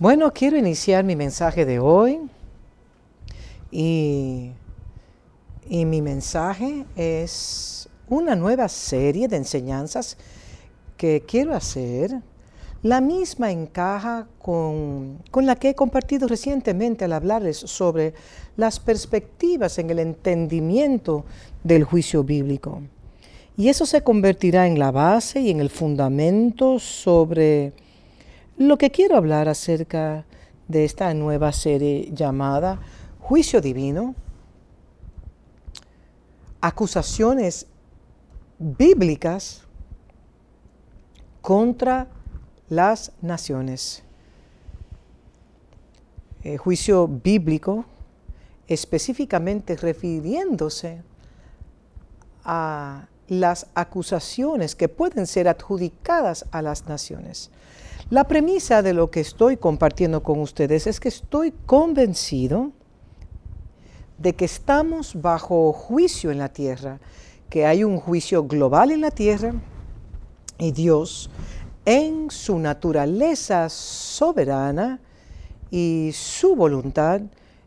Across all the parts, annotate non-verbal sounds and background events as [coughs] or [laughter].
Bueno, quiero iniciar mi mensaje de hoy y, y, mi mensaje es una nueva serie de enseñanzas que quiero hacer. La misma encaja con, con la que he compartido recientemente al hablarles sobre las perspectivas en el entendimiento del juicio bíblico. Y eso se convertirá en la base y en el fundamento sobre lo que quiero hablar acerca de esta nueva serie llamada Juicio Divino, acusaciones bíblicas contra las naciones. El juicio bíblico específicamente refiriéndose a las acusaciones que pueden ser adjudicadas a las naciones. La premisa de lo que estoy compartiendo con ustedes es que estoy convencido de que estamos bajo juicio en la tierra, que hay un juicio global en la tierra y Dios en su naturaleza soberana y su voluntad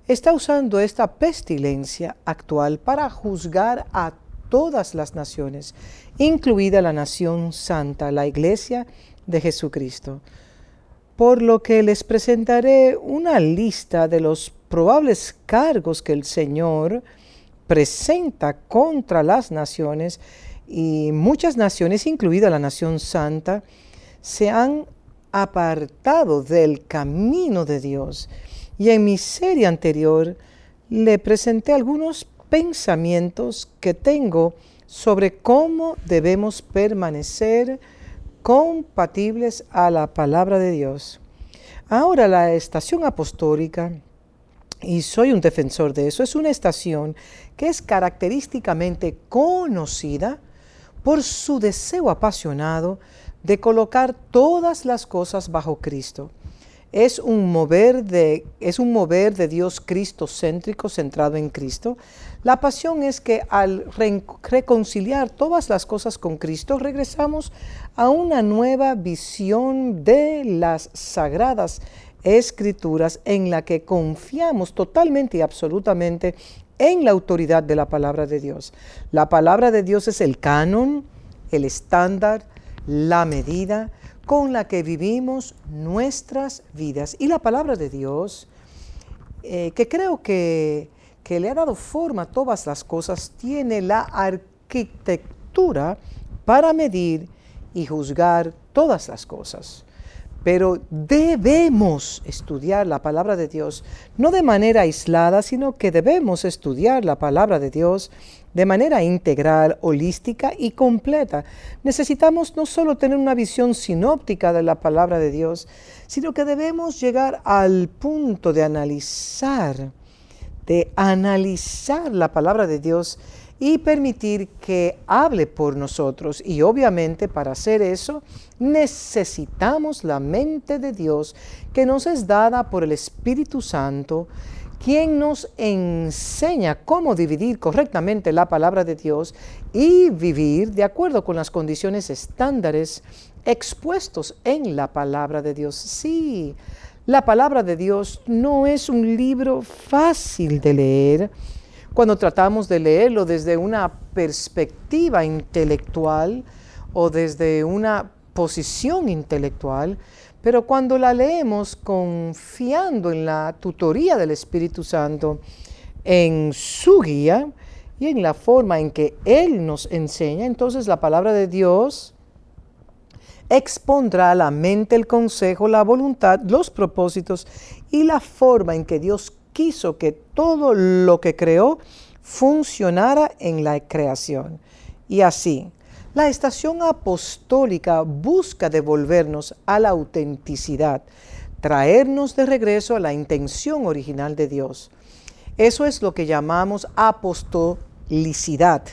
está usando esta pestilencia actual para juzgar a todas las naciones, incluida la nación santa, la iglesia de Jesucristo. Por lo que les presentaré una lista de los probables cargos que el Señor presenta contra las naciones y muchas naciones, incluida la nación santa, se han apartado del camino de Dios. Y en mi serie anterior le presenté algunos pensamientos que tengo sobre cómo debemos permanecer compatibles a la palabra de Dios. Ahora la estación apostólica, y soy un defensor de eso, es una estación que es característicamente conocida por su deseo apasionado de colocar todas las cosas bajo Cristo es un mover de, es un mover de Dios Cristo céntrico, centrado en Cristo. La pasión es que al reconciliar todas las cosas con Cristo, regresamos a una nueva visión de las sagradas escrituras en la que confiamos totalmente y absolutamente en la autoridad de la palabra de Dios. La palabra de Dios es el canon, el estándar, la medida, con la que vivimos nuestras vidas. Y la palabra de Dios, eh, que creo que, que le ha dado forma a todas las cosas, tiene la arquitectura para medir y juzgar todas las cosas. Pero debemos estudiar la palabra de Dios, no de manera aislada, sino que debemos estudiar la palabra de Dios de manera integral, holística y completa. Necesitamos no solo tener una visión sinóptica de la palabra de Dios, sino que debemos llegar al punto de analizar, de analizar la palabra de Dios y permitir que hable por nosotros. Y obviamente para hacer eso necesitamos la mente de Dios que nos es dada por el Espíritu Santo quien nos enseña cómo dividir correctamente la palabra de Dios y vivir de acuerdo con las condiciones estándares expuestos en la palabra de Dios. Sí, la palabra de Dios no es un libro fácil de leer cuando tratamos de leerlo desde una perspectiva intelectual o desde una posición intelectual, pero cuando la leemos confiando en la tutoría del Espíritu Santo, en su guía y en la forma en que Él nos enseña, entonces la palabra de Dios expondrá a la mente el consejo, la voluntad, los propósitos y la forma en que Dios quiso que todo lo que creó funcionara en la creación. Y así, la estación apostólica busca devolvernos a la autenticidad, traernos de regreso a la intención original de Dios. Eso es lo que llamamos apostolicidad.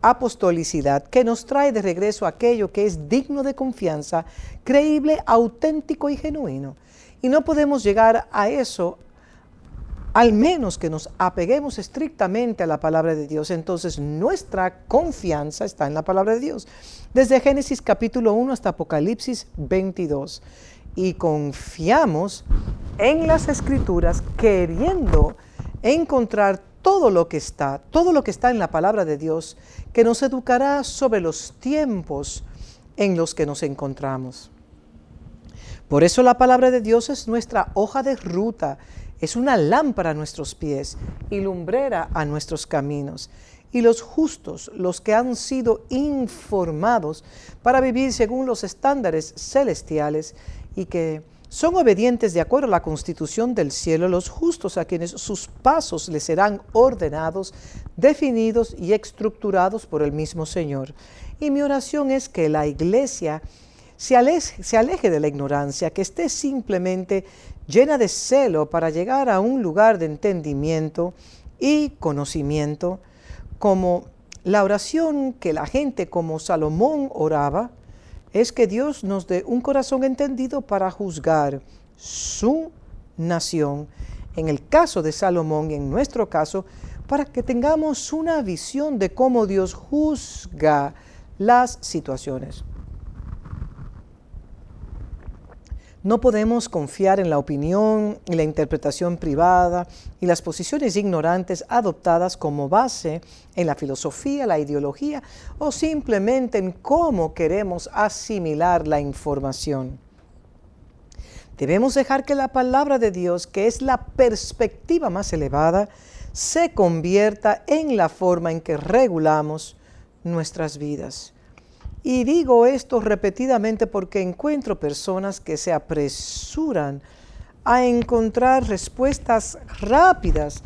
Apostolicidad que nos trae de regreso aquello que es digno de confianza, creíble, auténtico y genuino. Y no podemos llegar a eso al menos que nos apeguemos estrictamente a la palabra de Dios, entonces nuestra confianza está en la palabra de Dios. Desde Génesis capítulo 1 hasta Apocalipsis 22. Y confiamos en las escrituras queriendo encontrar todo lo que está, todo lo que está en la palabra de Dios, que nos educará sobre los tiempos en los que nos encontramos. Por eso la palabra de Dios es nuestra hoja de ruta, es una lámpara a nuestros pies y lumbrera a nuestros caminos. Y los justos, los que han sido informados para vivir según los estándares celestiales y que son obedientes de acuerdo a la constitución del cielo, los justos a quienes sus pasos les serán ordenados, definidos y estructurados por el mismo Señor. Y mi oración es que la iglesia se aleje, se aleje de la ignorancia, que esté simplemente llena de celo para llegar a un lugar de entendimiento y conocimiento, como la oración que la gente como Salomón oraba, es que Dios nos dé un corazón entendido para juzgar su nación. En el caso de Salomón y en nuestro caso, para que tengamos una visión de cómo Dios juzga las situaciones. No podemos confiar en la opinión y la interpretación privada y las posiciones ignorantes adoptadas como base en la filosofía, la ideología o simplemente en cómo queremos asimilar la información. Debemos dejar que la palabra de Dios, que es la perspectiva más elevada, se convierta en la forma en que regulamos nuestras vidas. Y digo esto repetidamente porque encuentro personas que se apresuran a encontrar respuestas rápidas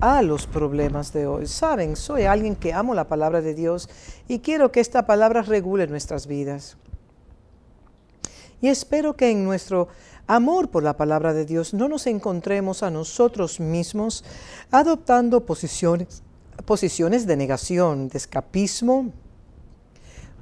a los problemas de hoy. Saben, soy alguien que amo la palabra de Dios y quiero que esta palabra regule nuestras vidas. Y espero que en nuestro amor por la palabra de Dios no nos encontremos a nosotros mismos adoptando posiciones, posiciones de negación, de escapismo,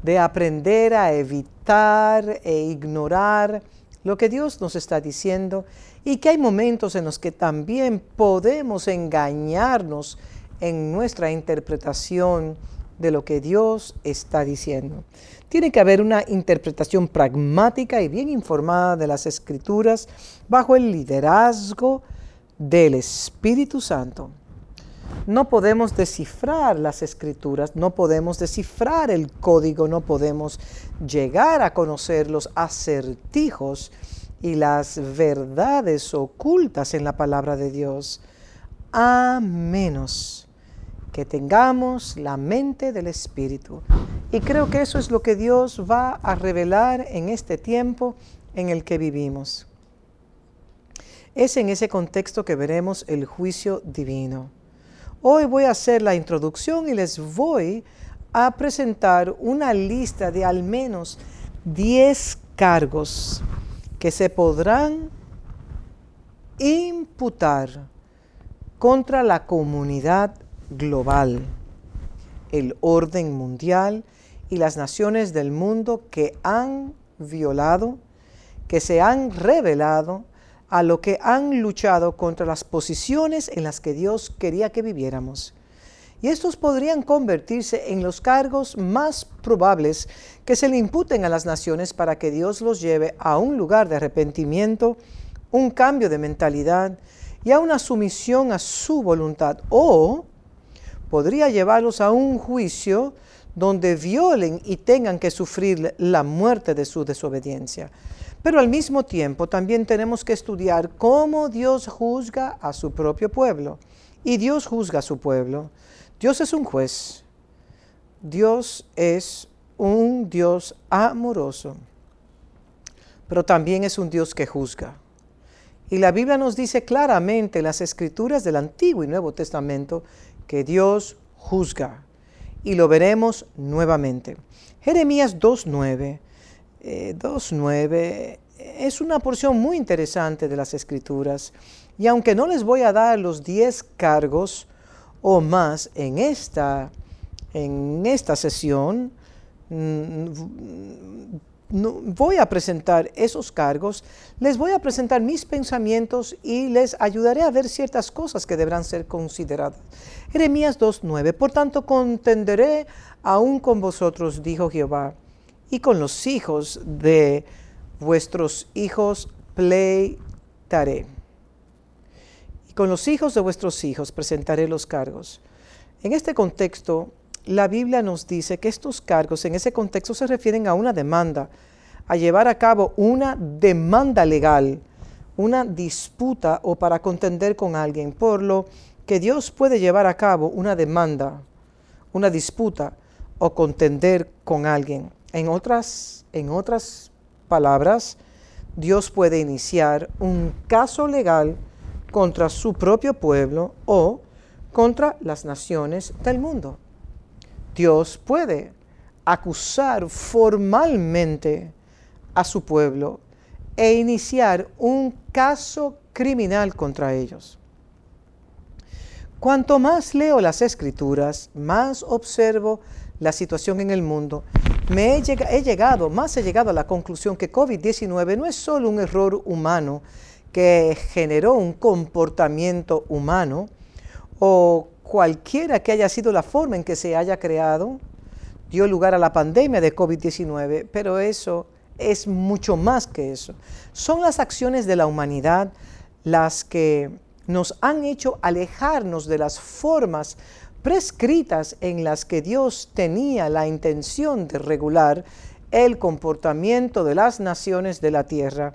de aprender a evitar e ignorar lo que Dios nos está diciendo y que hay momentos en los que también podemos engañarnos en nuestra interpretación de lo que Dios está diciendo. Tiene que haber una interpretación pragmática y bien informada de las escrituras bajo el liderazgo del Espíritu Santo no podemos descifrar las escrituras, no podemos descifrar el código, no podemos llegar a conocer los acertijos y las verdades ocultas en la palabra de Dios, a menos que tengamos la mente del Espíritu. Y creo que eso es lo que Dios va a revelar en este tiempo en el que vivimos. Es en ese contexto que veremos el juicio divino. Hoy voy a hacer la introducción y les voy a presentar una lista de al menos 10 cargos que se podrán imputar contra la comunidad global, el orden mundial y las naciones del mundo que han violado, que se han revelado a lo que han luchado contra las posiciones en las que Dios quería que viviéramos. Y estos podrían convertirse en los cargos más probables que se le imputen a las naciones para que Dios los lleve a un lugar de arrepentimiento, un cambio de mentalidad y a una sumisión a su voluntad. O podría llevarlos a un juicio donde violen y tengan que sufrir la muerte de su desobediencia. Pero al mismo tiempo también tenemos que estudiar cómo Dios juzga a su propio pueblo. Y Dios juzga a su pueblo. Dios es un juez. Dios es un Dios amoroso. Pero también es un Dios que juzga. Y la Biblia nos dice claramente en las escrituras del Antiguo y Nuevo Testamento que Dios juzga. Y lo veremos nuevamente. Jeremías 2.9 2.9 eh, es una porción muy interesante de las escrituras y aunque no les voy a dar los 10 cargos o más en esta, en esta sesión, mm, no, voy a presentar esos cargos, les voy a presentar mis pensamientos y les ayudaré a ver ciertas cosas que deberán ser consideradas. Jeremías 2.9, por tanto contenderé aún con vosotros, dijo Jehová y con los hijos de vuestros hijos pleitaré. y con los hijos de vuestros hijos presentaré los cargos. En este contexto, la Biblia nos dice que estos cargos en ese contexto se refieren a una demanda, a llevar a cabo una demanda legal, una disputa o para contender con alguien, por lo que Dios puede llevar a cabo una demanda, una disputa o contender con alguien. En otras, en otras palabras, Dios puede iniciar un caso legal contra su propio pueblo o contra las naciones del mundo. Dios puede acusar formalmente a su pueblo e iniciar un caso criminal contra ellos. Cuanto más leo las escrituras, más observo la situación en el mundo, me he, llegado, más he llegado a la conclusión que COVID-19 no es solo un error humano que generó un comportamiento humano o cualquiera que haya sido la forma en que se haya creado, dio lugar a la pandemia de COVID-19, pero eso es mucho más que eso. Son las acciones de la humanidad las que nos han hecho alejarnos de las formas prescritas en las que Dios tenía la intención de regular el comportamiento de las naciones de la tierra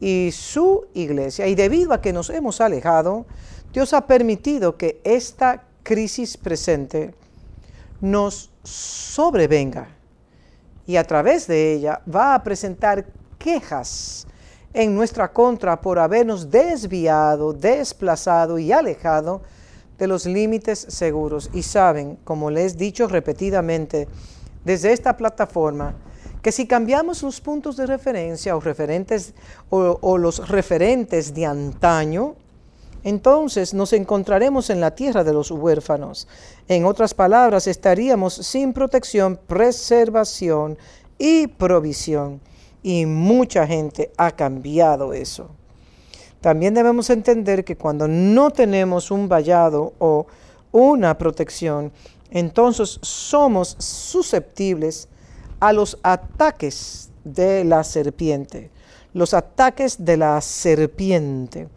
y su iglesia. Y debido a que nos hemos alejado, Dios ha permitido que esta crisis presente nos sobrevenga y a través de ella va a presentar quejas en nuestra contra por habernos desviado, desplazado y alejado de los límites seguros. Y saben, como les he dicho repetidamente desde esta plataforma, que si cambiamos los puntos de referencia o, referentes, o, los referentes de antaño, entonces nos encontraremos en la tierra de los huérfanos. En otras palabras, estaríamos sin protección, preservación y provisión. Y mucha gente ha cambiado eso. También debemos entender que cuando no tenemos un vallado o una protección, entonces somos susceptibles a los ataques de la serpiente. Los ataques de la serpiente.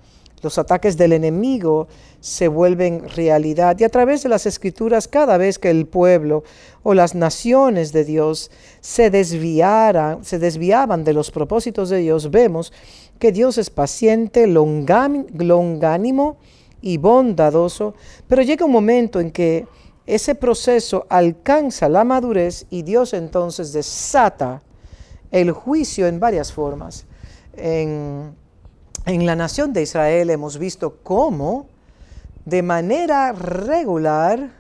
Los ataques del enemigo se vuelven realidad y a través de las escrituras cada vez que el pueblo o las naciones de Dios se desviaran, se desviaban de los propósitos de Dios, vemos que Dios es paciente, longánimo y bondadoso, pero llega un momento en que ese proceso alcanza la madurez y Dios entonces desata el juicio en varias formas. En la nación de Israel hemos visto cómo de manera regular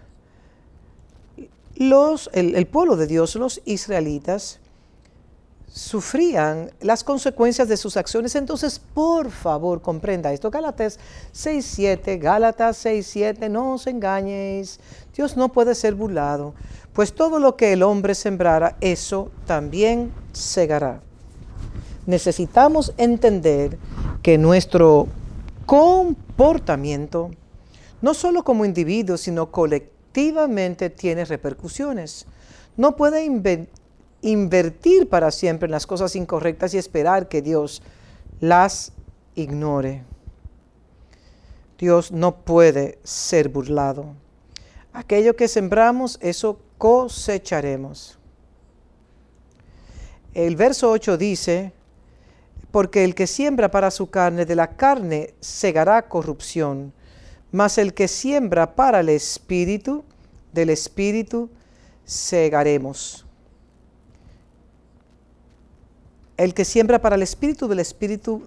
el, pueblo de Dios, los israelitas, sufrían las consecuencias de sus acciones. Entonces, por favor, comprenda esto. Gálatas 6.7, Gálatas 6.7, no os engañéis. Dios no puede ser burlado, pues todo lo que el hombre sembrara, eso también segará necesitamos entender que nuestro comportamiento, no solo como individuos, sino colectivamente, tiene repercusiones. No puede invertir para siempre en las cosas incorrectas y esperar que Dios las ignore. Dios no puede ser burlado. Aquello que sembramos, eso cosecharemos. El verso 8 dice, porque el que siembra para su carne, de la carne segará corrupción, mas el que siembra para el espíritu, del espíritu segaremos. El que siembra para el espíritu, del espíritu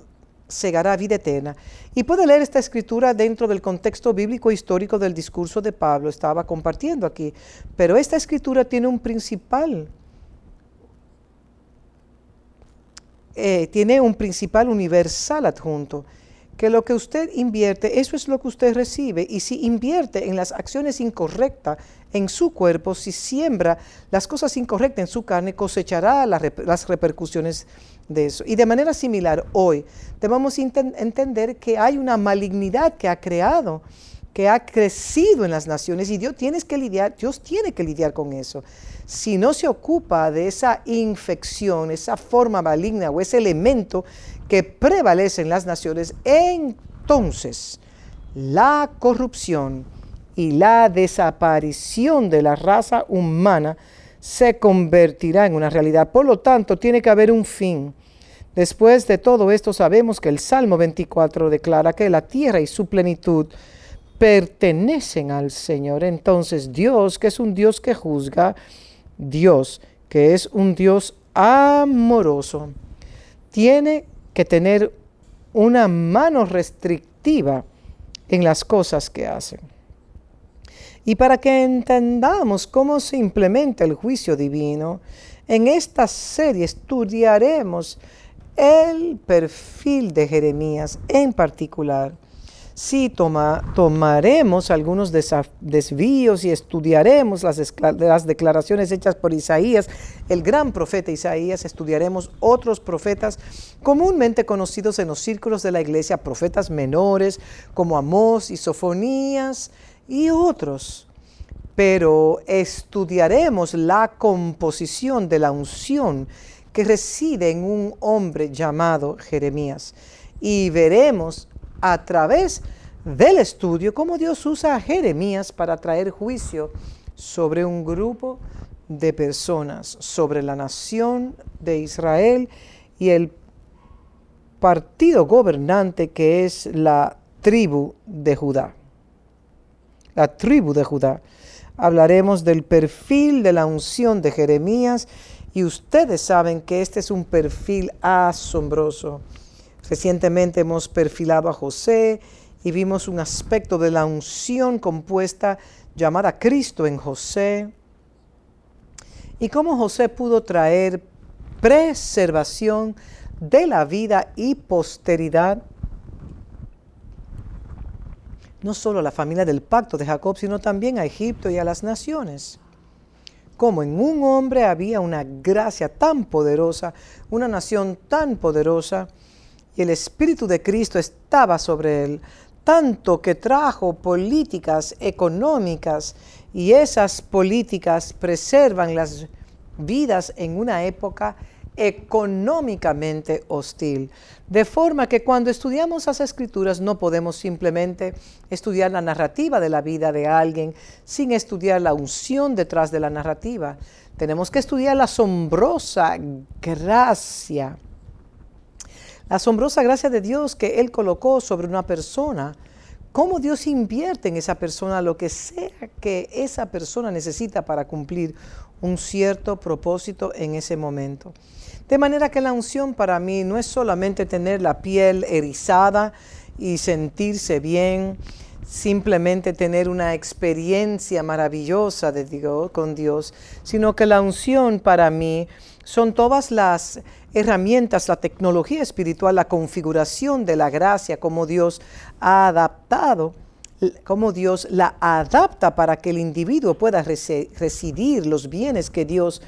segará vida eterna. Y puede leer esta escritura dentro del contexto bíblico histórico del discurso de Pablo, estaba compartiendo aquí. Pero esta escritura tiene un principal Eh, tiene un principal universal adjunto, que lo que usted invierte, eso es lo que usted recibe. Y si invierte en las acciones incorrectas en su cuerpo, si siembra las cosas incorrectas en su carne, cosechará las repercusiones de eso. Y de manera similar, hoy debemos entender que hay una malignidad que ha creado que ha crecido en las naciones y Dios, tienes que lidiar, Dios tiene que lidiar con eso. Si no se ocupa de esa infección, esa forma maligna o ese elemento que prevalece en las naciones, entonces la corrupción y la desaparición de la raza humana se convertirá en una realidad. Por lo tanto, tiene que haber un fin. Después de todo esto sabemos que el Salmo 24 declara que la tierra y su plenitud pertenecen al Señor. Entonces Dios, que es un Dios que juzga, Dios, que es un Dios amoroso, tiene que tener una mano restrictiva en las cosas que hacen. Y para que entendamos cómo se implementa el juicio divino, en esta serie estudiaremos el perfil de Jeremías en particular. Sí, toma, tomaremos algunos desvíos y estudiaremos las, las declaraciones hechas por Isaías, el gran profeta Isaías, estudiaremos otros profetas comúnmente conocidos en los círculos de la iglesia, profetas menores como Amós y Sofonías y otros. Pero estudiaremos la composición de la unción que reside en un hombre llamado Jeremías. Y veremos a través del estudio cómo Dios usa a Jeremías para traer juicio sobre un grupo de personas, sobre la nación de Israel y el partido gobernante que es la tribu de Judá. La tribu de Judá. Hablaremos del perfil de la unción de Jeremías y ustedes saben que este es un perfil asombroso. Recientemente hemos perfilado a José y vimos un aspecto de la unción compuesta llamada Cristo en José. Y cómo José pudo traer preservación de la vida y posteridad no solo a la familia del pacto de Jacob, sino también a Egipto y a las naciones como en un hombre había una gracia tan poderosa, una nación tan poderosa, y el Espíritu de Cristo estaba sobre él, tanto que trajo políticas económicas, y esas políticas preservan las vidas en una época económicamente hostil. De forma que cuando estudiamos las escrituras no podemos simplemente estudiar la narrativa de la vida de alguien sin estudiar la unción detrás de la narrativa. Tenemos que estudiar la asombrosa gracia. Asombrosa gracia de Dios que Él colocó sobre una persona. Cómo Dios invierte en esa persona lo que sea que esa persona necesita para cumplir un cierto propósito en ese momento. De manera que la unción para mí no es solamente tener la piel erizada y sentirse bien, simplemente tener una experiencia maravillosa de Dios, con Dios, sino que la unción para mí son todas las herramientas, la tecnología espiritual, la configuración de la gracia, como Dios ha adaptado, como Dios la adapta para que el individuo pueda residir los bienes que Dios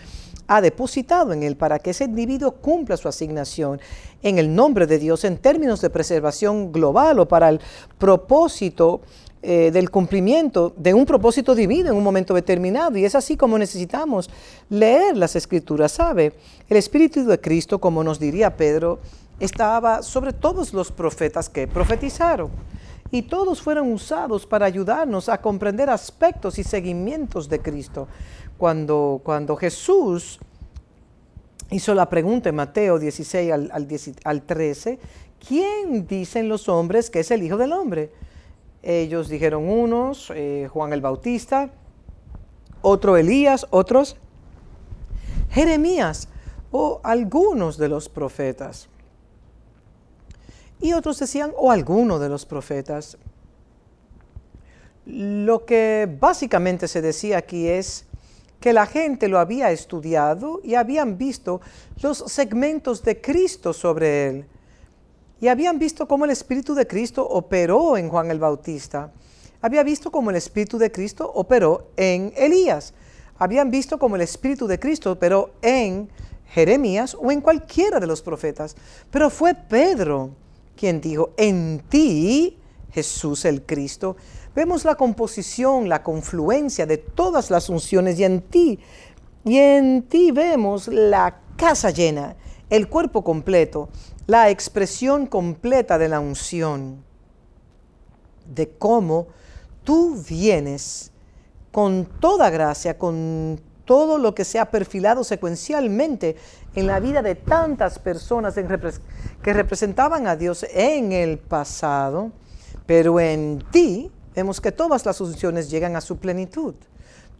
ha depositado en él para que ese individuo cumpla su asignación en el nombre de Dios en términos de preservación global o para el propósito eh, del cumplimiento de un propósito divino en un momento determinado. Y es así como necesitamos leer las escrituras, ¿sabe? El Espíritu de Cristo, como nos diría Pedro, estaba sobre todos los profetas que profetizaron y todos fueron usados para ayudarnos a comprender aspectos y seguimientos de Cristo. Cuando, cuando Jesús hizo la pregunta en Mateo 16 al, al 13, ¿quién dicen los hombres que es el Hijo del Hombre? Ellos dijeron unos, eh, Juan el Bautista, otro Elías, otros Jeremías o algunos de los profetas. Y otros decían, o alguno de los profetas. Lo que básicamente se decía aquí es que la gente lo había estudiado y habían visto los segmentos de Cristo sobre él. Y habían visto cómo el Espíritu de Cristo operó en Juan el Bautista. Había visto cómo el Espíritu de Cristo operó en Elías. Habían visto cómo el Espíritu de Cristo operó en Jeremías o en cualquiera de los profetas. Pero fue Pedro quien dijo, en ti, Jesús el Cristo, vemos la composición, la confluencia de todas las unciones y en ti, y en ti vemos la casa llena, el cuerpo completo, la expresión completa de la unción. de cómo tú vienes con toda gracia, con todo lo que se ha perfilado secuencialmente en la vida de tantas personas que representaban a Dios en el pasado, pero en ti vemos que todas las funciones llegan a su plenitud.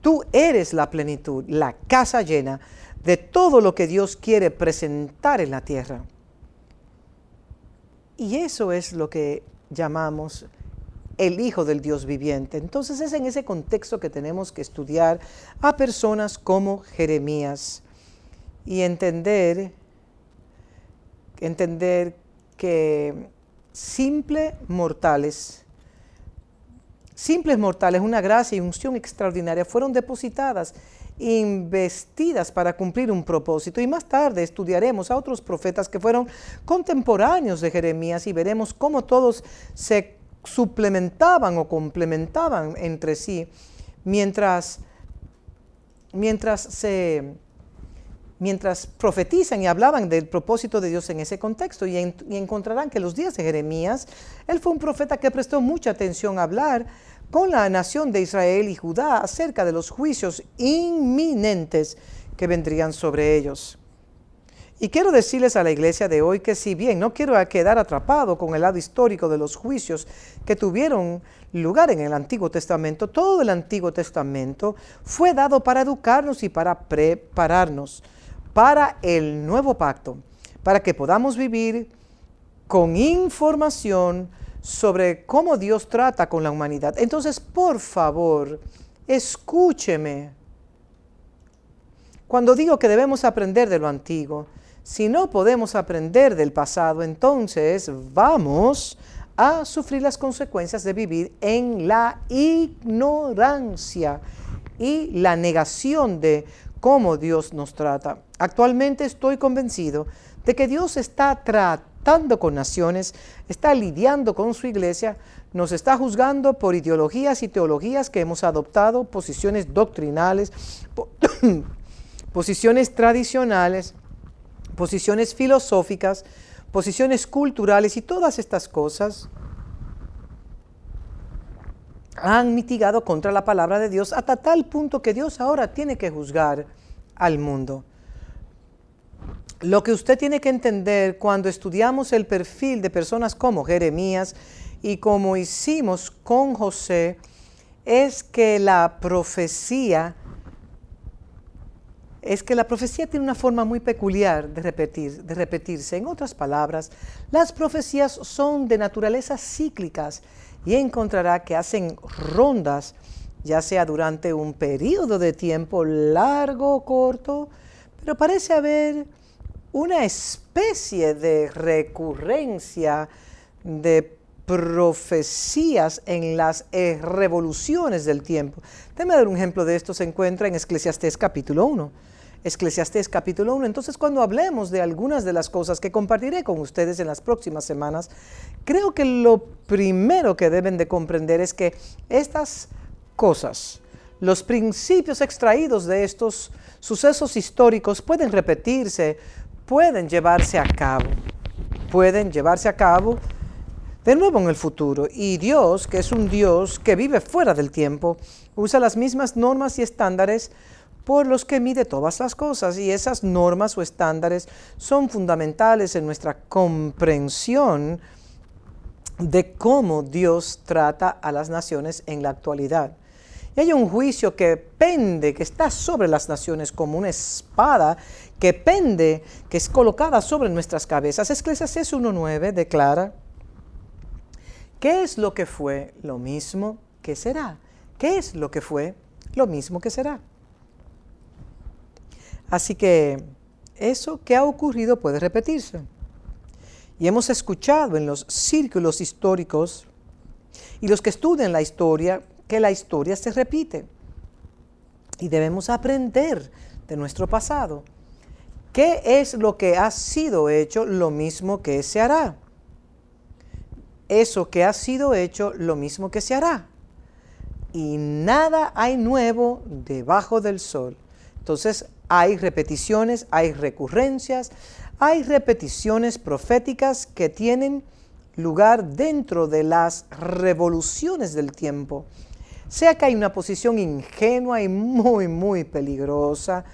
Tú eres la plenitud, la casa llena de todo lo que Dios quiere presentar en la tierra. Y eso es lo que llamamos el Hijo del Dios viviente. Entonces es en ese contexto que tenemos que estudiar a personas como Jeremías y entender, entender que simples mortales, simples mortales, una gracia y unción extraordinaria fueron depositadas investidas para cumplir un propósito. Y más tarde estudiaremos a otros profetas que fueron contemporáneos de Jeremías y veremos cómo todos se suplementaban o complementaban entre sí mientras, mientras mientras profetizan y hablaban del propósito de Dios en ese contexto y, y, encontrarán que los días de Jeremías, él fue un profeta que prestó mucha atención a hablar con la nación de Israel y Judá acerca de los juicios inminentes que vendrían sobre ellos. Y quiero decirles a la iglesia de hoy que si bien no quiero quedar atrapado con el lado histórico de los juicios que tuvieron lugar en el Antiguo Testamento, todo el Antiguo Testamento fue dado para educarnos y para prepararnos para el nuevo pacto, para que podamos vivir con información sobre cómo Dios trata con la humanidad. Entonces, por favor, escúcheme. Cuando digo que debemos aprender de lo antiguo, si no podemos aprender del pasado, entonces vamos a sufrir las consecuencias de vivir en la ignorancia y la negación de cómo Dios nos trata. Actualmente estoy convencido de que Dios está tratando con naciones, está lidiando con su iglesia, nos está juzgando por ideologías y teologías que hemos adoptado, posiciones doctrinales, [coughs] posiciones tradicionales, posiciones filosóficas, posiciones culturales y todas estas cosas han mitigado contra la palabra de Dios hasta tal punto que Dios ahora tiene que juzgar al mundo. Lo que usted tiene que entender cuando estudiamos el perfil de personas como Jeremías y como hicimos con José es que la profecía es que la profecía tiene una forma muy peculiar de, repetir, de repetirse. En otras palabras, las profecías son de naturaleza cíclicas y encontrará que hacen rondas, ya sea durante un periodo de tiempo largo o corto, pero parece haber una especie de recurrencia de profecías en las revoluciones del tiempo. Déjame dar un ejemplo de esto, se encuentra en Eclesiastés capítulo 1. Eclesiastés capítulo 1. Entonces, cuando hablemos de algunas de las cosas que compartiré con ustedes en las próximas semanas, creo que lo primero que deben de comprender es que estas cosas, los principios extraídos de estos sucesos históricos pueden repetirse pueden llevarse a cabo, pueden llevarse a cabo de nuevo en el futuro. Y Dios, que es un Dios que vive fuera del tiempo, usa las mismas normas y estándares por los que mide todas las cosas. Y esas normas o estándares son fundamentales en nuestra comprensión de cómo Dios trata a las naciones en la actualidad. Y hay un juicio que pende, que está sobre las naciones como una espada que pende, que es colocada sobre nuestras cabezas. Eclesiastes 1.9 declara, ¿qué es lo que fue? Lo mismo que será. ¿Qué es lo que fue? Lo mismo que será. Así que eso que ha ocurrido puede repetirse. Y hemos escuchado en los círculos históricos y los que estudian la historia que la historia se repite. Y debemos aprender de nuestro pasado. ¿Qué es lo que ha sido hecho? Lo mismo que se hará. Eso que ha sido hecho, lo mismo que se hará. Y nada hay nuevo debajo del sol. Entonces hay repeticiones, hay recurrencias, hay repeticiones proféticas que tienen lugar dentro de las revoluciones del tiempo. Sea que hay una posición ingenua y muy, muy peligrosa,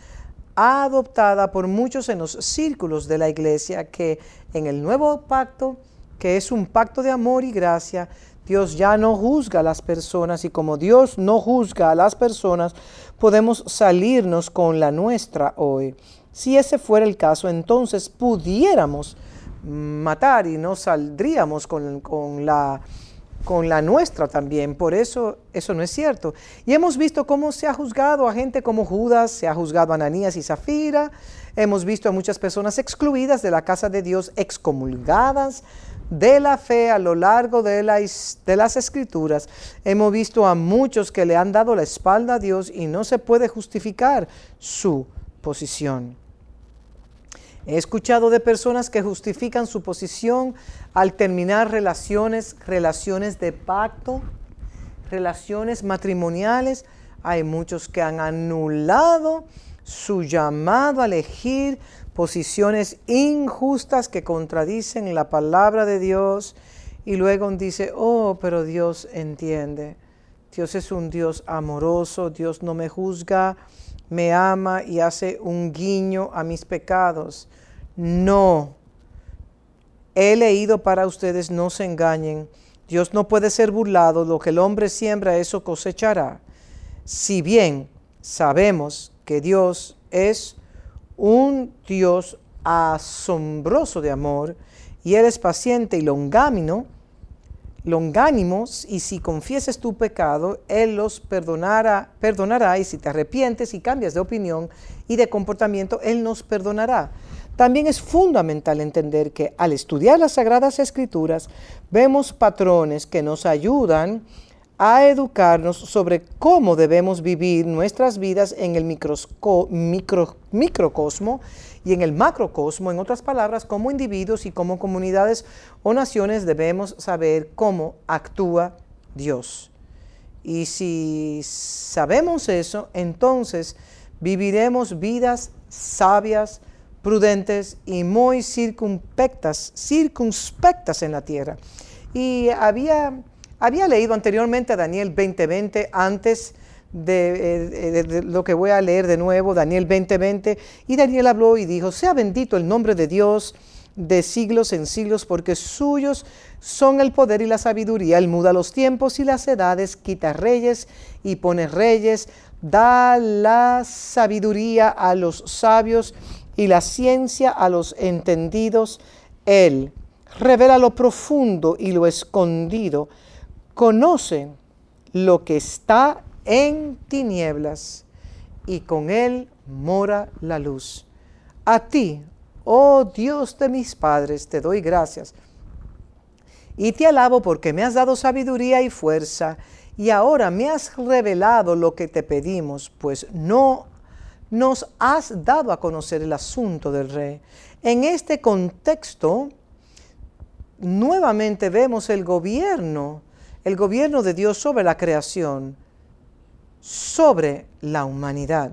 adoptada por muchos en los círculos de la iglesia, que en el nuevo pacto, que es un pacto de amor y gracia, Dios ya no juzga a las personas y como Dios no juzga a las personas, podemos salirnos con la nuestra hoy. Si ese fuera el caso, entonces pudiéramos matar y no saldríamos con, la, con la nuestra también. Por eso eso no es cierto. Y hemos visto cómo se ha juzgado a gente como Judas, se ha juzgado a Ananías y Zafira. Hemos visto a muchas personas excluidas de la casa de Dios, excomulgadas de la fe a lo largo de, de las escrituras. Hemos visto a muchos que le han dado la espalda a Dios y no se puede justificar su posición. He escuchado de personas que justifican su posición al terminar relaciones, relaciones de pacto, relaciones matrimoniales. Hay muchos que han anulado su llamado a elegir posiciones injustas que contradicen la palabra de Dios y luego dice, oh, pero Dios entiende. Dios es un Dios amoroso, Dios no me juzga, me ama y hace un guiño a mis pecados. No. He leído para ustedes, no se engañen. Dios no puede ser burlado, lo que el hombre siembra, eso cosechará. Si bien sabemos que Dios es un Dios asombroso de amor y eres paciente y longámino, longánimos, y si confieses tu pecado, Él los perdonará, perdonará, y si te arrepientes y cambias de opinión y de comportamiento, Él nos perdonará. También es fundamental entender que al estudiar las Sagradas Escrituras vemos patrones que nos ayudan a educarnos sobre cómo debemos vivir nuestras vidas en el microcosmo y en el macrocosmo, en otras palabras, como individuos y como comunidades o naciones debemos saber cómo actúa Dios. Y si sabemos eso, entonces viviremos vidas sabias, prudentes y muy circunspectas, circunspectas en la tierra. Y había, había leído anteriormente a Daniel 2020 antes eh, de, lo que voy a leer de nuevo, Daniel 20:20, y Daniel habló y dijo, sea bendito el nombre de Dios de siglos en siglos, porque suyos son el poder y la sabiduría. Él muda los tiempos y las edades, quita reyes y pone reyes, da la sabiduría a los sabios y la ciencia a los entendidos. Él revela lo profundo y lo escondido, conoce lo que está en tinieblas y con él mora la luz. A ti, oh Dios de mis padres, te doy gracias. Y te alabo porque me has dado sabiduría y fuerza, y ahora me has revelado lo que te pedimos, pues no nos has dado a conocer el asunto del rey. En este contexto, nuevamente vemos el gobierno, el gobierno de Dios sobre la creación sobre la humanidad,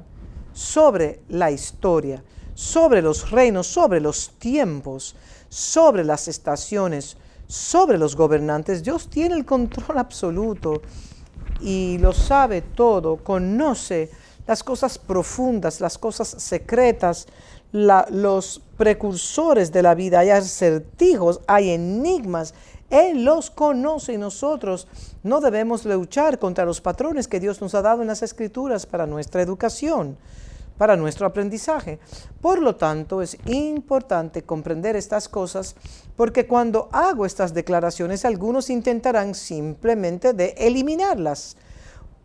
sobre la historia, sobre los reinos, sobre los tiempos, sobre las estaciones, sobre los gobernantes. Dios tiene el control absoluto y lo sabe todo, conoce las cosas profundas, las cosas secretas, los precursores de la vida. Hay acertijos, hay enigmas él los conoce y nosotros no debemos luchar contra los patrones que Dios nos ha dado en las escrituras para nuestra educación, para nuestro aprendizaje. Por lo tanto, es importante comprender estas cosas porque cuando hago estas declaraciones, algunos intentarán simplemente de eliminarlas,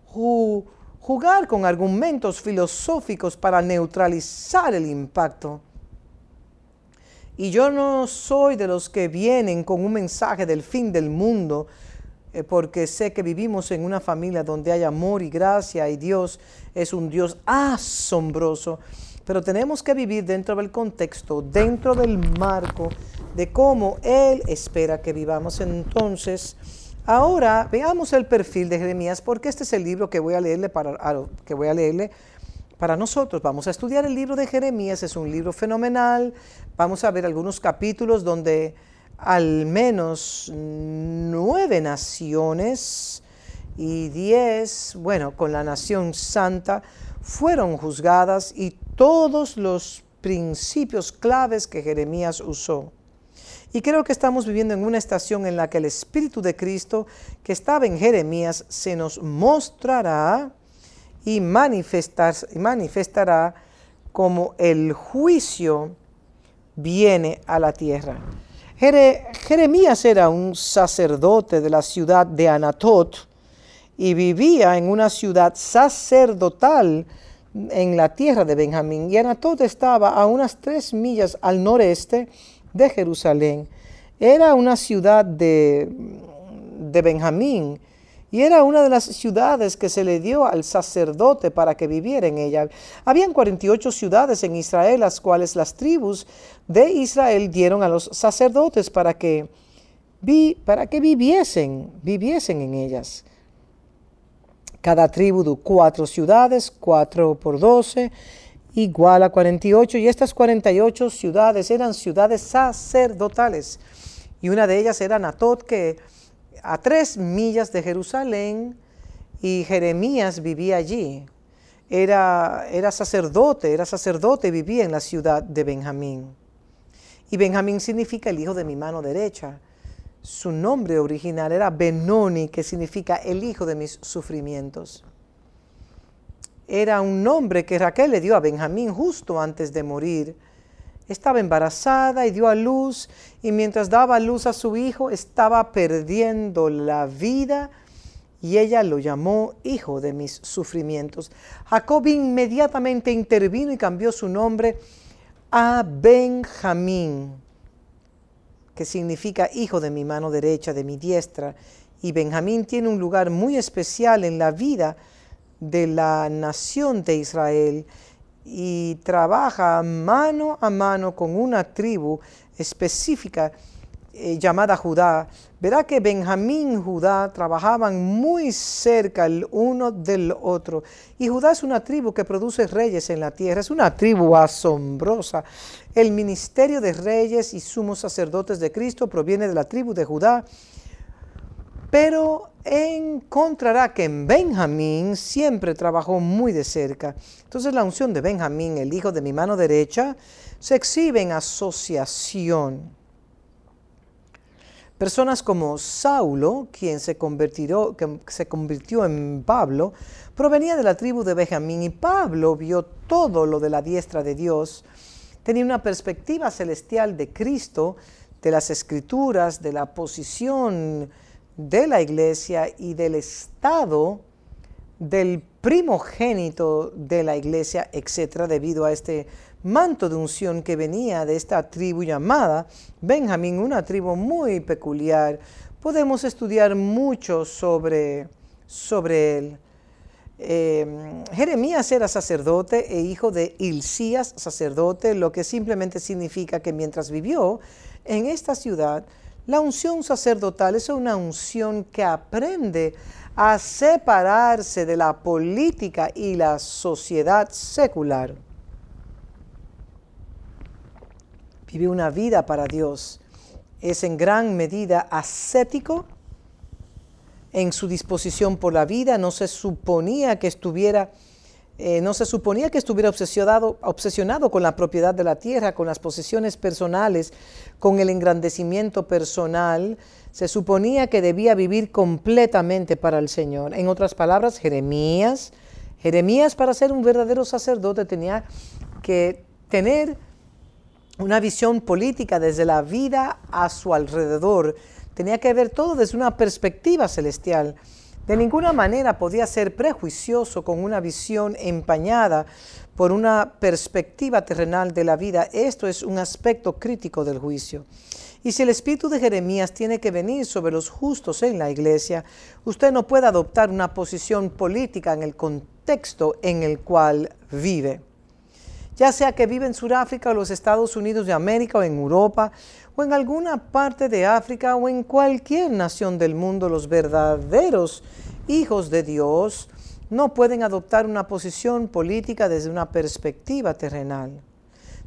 jugar con argumentos filosóficos para neutralizar el impacto y yo no soy de los que vienen con un mensaje del fin del mundo, eh, porque sé que vivimos en una familia donde hay amor y gracia y Dios es un Dios asombroso. Pero tenemos que vivir dentro del contexto, dentro del marco de cómo Él espera que vivamos. Entonces, ahora veamos el perfil de Jeremías, porque este es el libro que voy a leerle para, que voy a leerle para nosotros. Vamos a estudiar el libro de Jeremías, es un libro fenomenal. Vamos a ver algunos capítulos donde al menos nueve naciones y diez, bueno, con la nación santa, fueron juzgadas y todos los principios claves que Jeremías usó. Y creo que estamos viviendo en una estación en la que el Espíritu de Cristo que estaba en Jeremías se nos mostrará y, manifestará como el juicio viene a la tierra. Jeremías era un sacerdote de la ciudad de Anatot y vivía en una ciudad sacerdotal en la tierra de Benjamín. Y Anatot estaba a unas tres millas al noreste de Jerusalén. Era una ciudad de, de Benjamín y era una de las ciudades que se le dio al sacerdote para que viviera en ella. Habían 48 ciudades en Israel, las cuales las tribus de Israel dieron a los sacerdotes para que, vi, para que viviesen, viviesen en ellas. Cada tribu de cuatro ciudades, cuatro por doce, igual a 48. Y estas 48 ciudades eran ciudades sacerdotales. Y una de ellas era Natot, que a tres millas de Jerusalén y Jeremías vivía allí. Era, era sacerdote, era sacerdote, vivía en la ciudad de Benjamín. Y Benjamín significa el hijo de mi mano derecha. Su nombre original era Benoni, que significa el hijo de mis sufrimientos. Era un nombre que Raquel le dio a Benjamín justo antes de morir estaba embarazada y dio a luz y mientras daba luz a su hijo estaba perdiendo la vida y ella lo llamó hijo de mis sufrimientos. Jacob inmediatamente intervino y cambió su nombre a Benjamín, que significa hijo de mi mano derecha, de mi diestra. Y Benjamín tiene un lugar muy especial en la vida de la nación de Israel y trabaja mano a mano con una tribu específica eh, llamada Judá. Verá que Benjamín y Judá trabajaban muy cerca el uno del otro. Y Judá es una tribu que produce reyes en la tierra, es una tribu asombrosa. El ministerio de reyes y sumos sacerdotes de Cristo proviene de la tribu de Judá pero encontrará que en Benjamín siempre trabajó muy de cerca. Entonces la unción de Benjamín, el hijo de mi mano derecha, se exhibe en asociación. Personas como Saulo, quien se convirtió, que se convirtió en Pablo, provenía de la tribu de Benjamín y Pablo vio todo lo de la diestra de Dios. Tenía una perspectiva celestial de Cristo, de las escrituras, de la posición de la iglesia y del estado del primogénito de la iglesia, etcétera, debido a este manto de unción que venía de esta tribu llamada Benjamín, una tribu muy peculiar. Podemos estudiar mucho sobre, sobre él. Eh, Jeremías era sacerdote e hijo de Hilcías, sacerdote, lo que simplemente significa que mientras vivió en esta ciudad, la unción sacerdotal es una unción que aprende a separarse de la política y la sociedad secular. Vive una vida para Dios. Es en gran medida ascético en su disposición por la vida. No se suponía que estuviera eh, no se suponía que estuviera obsesionado, obsesionado con la propiedad de la tierra, con las posesiones personales, con el engrandecimiento personal. Se suponía que debía vivir completamente para el Señor. En otras palabras, Jeremías, Jeremías para ser un verdadero sacerdote tenía que tener una visión política desde la vida a su alrededor. Tenía que ver todo desde una perspectiva celestial. De ninguna manera podía ser prejuicioso con una visión empañada por una perspectiva terrenal de la vida. Esto es un aspecto crítico del juicio. Y si el espíritu de Jeremías tiene que venir sobre los justos en la iglesia, usted no puede adoptar una posición política en el contexto en el cual vive. Ya sea que vive en Sudáfrica o los Estados Unidos de América o en Europa, o en alguna parte de África o en cualquier nación del mundo, los verdaderos hijos de Dios no pueden adoptar una posición política desde una perspectiva terrenal.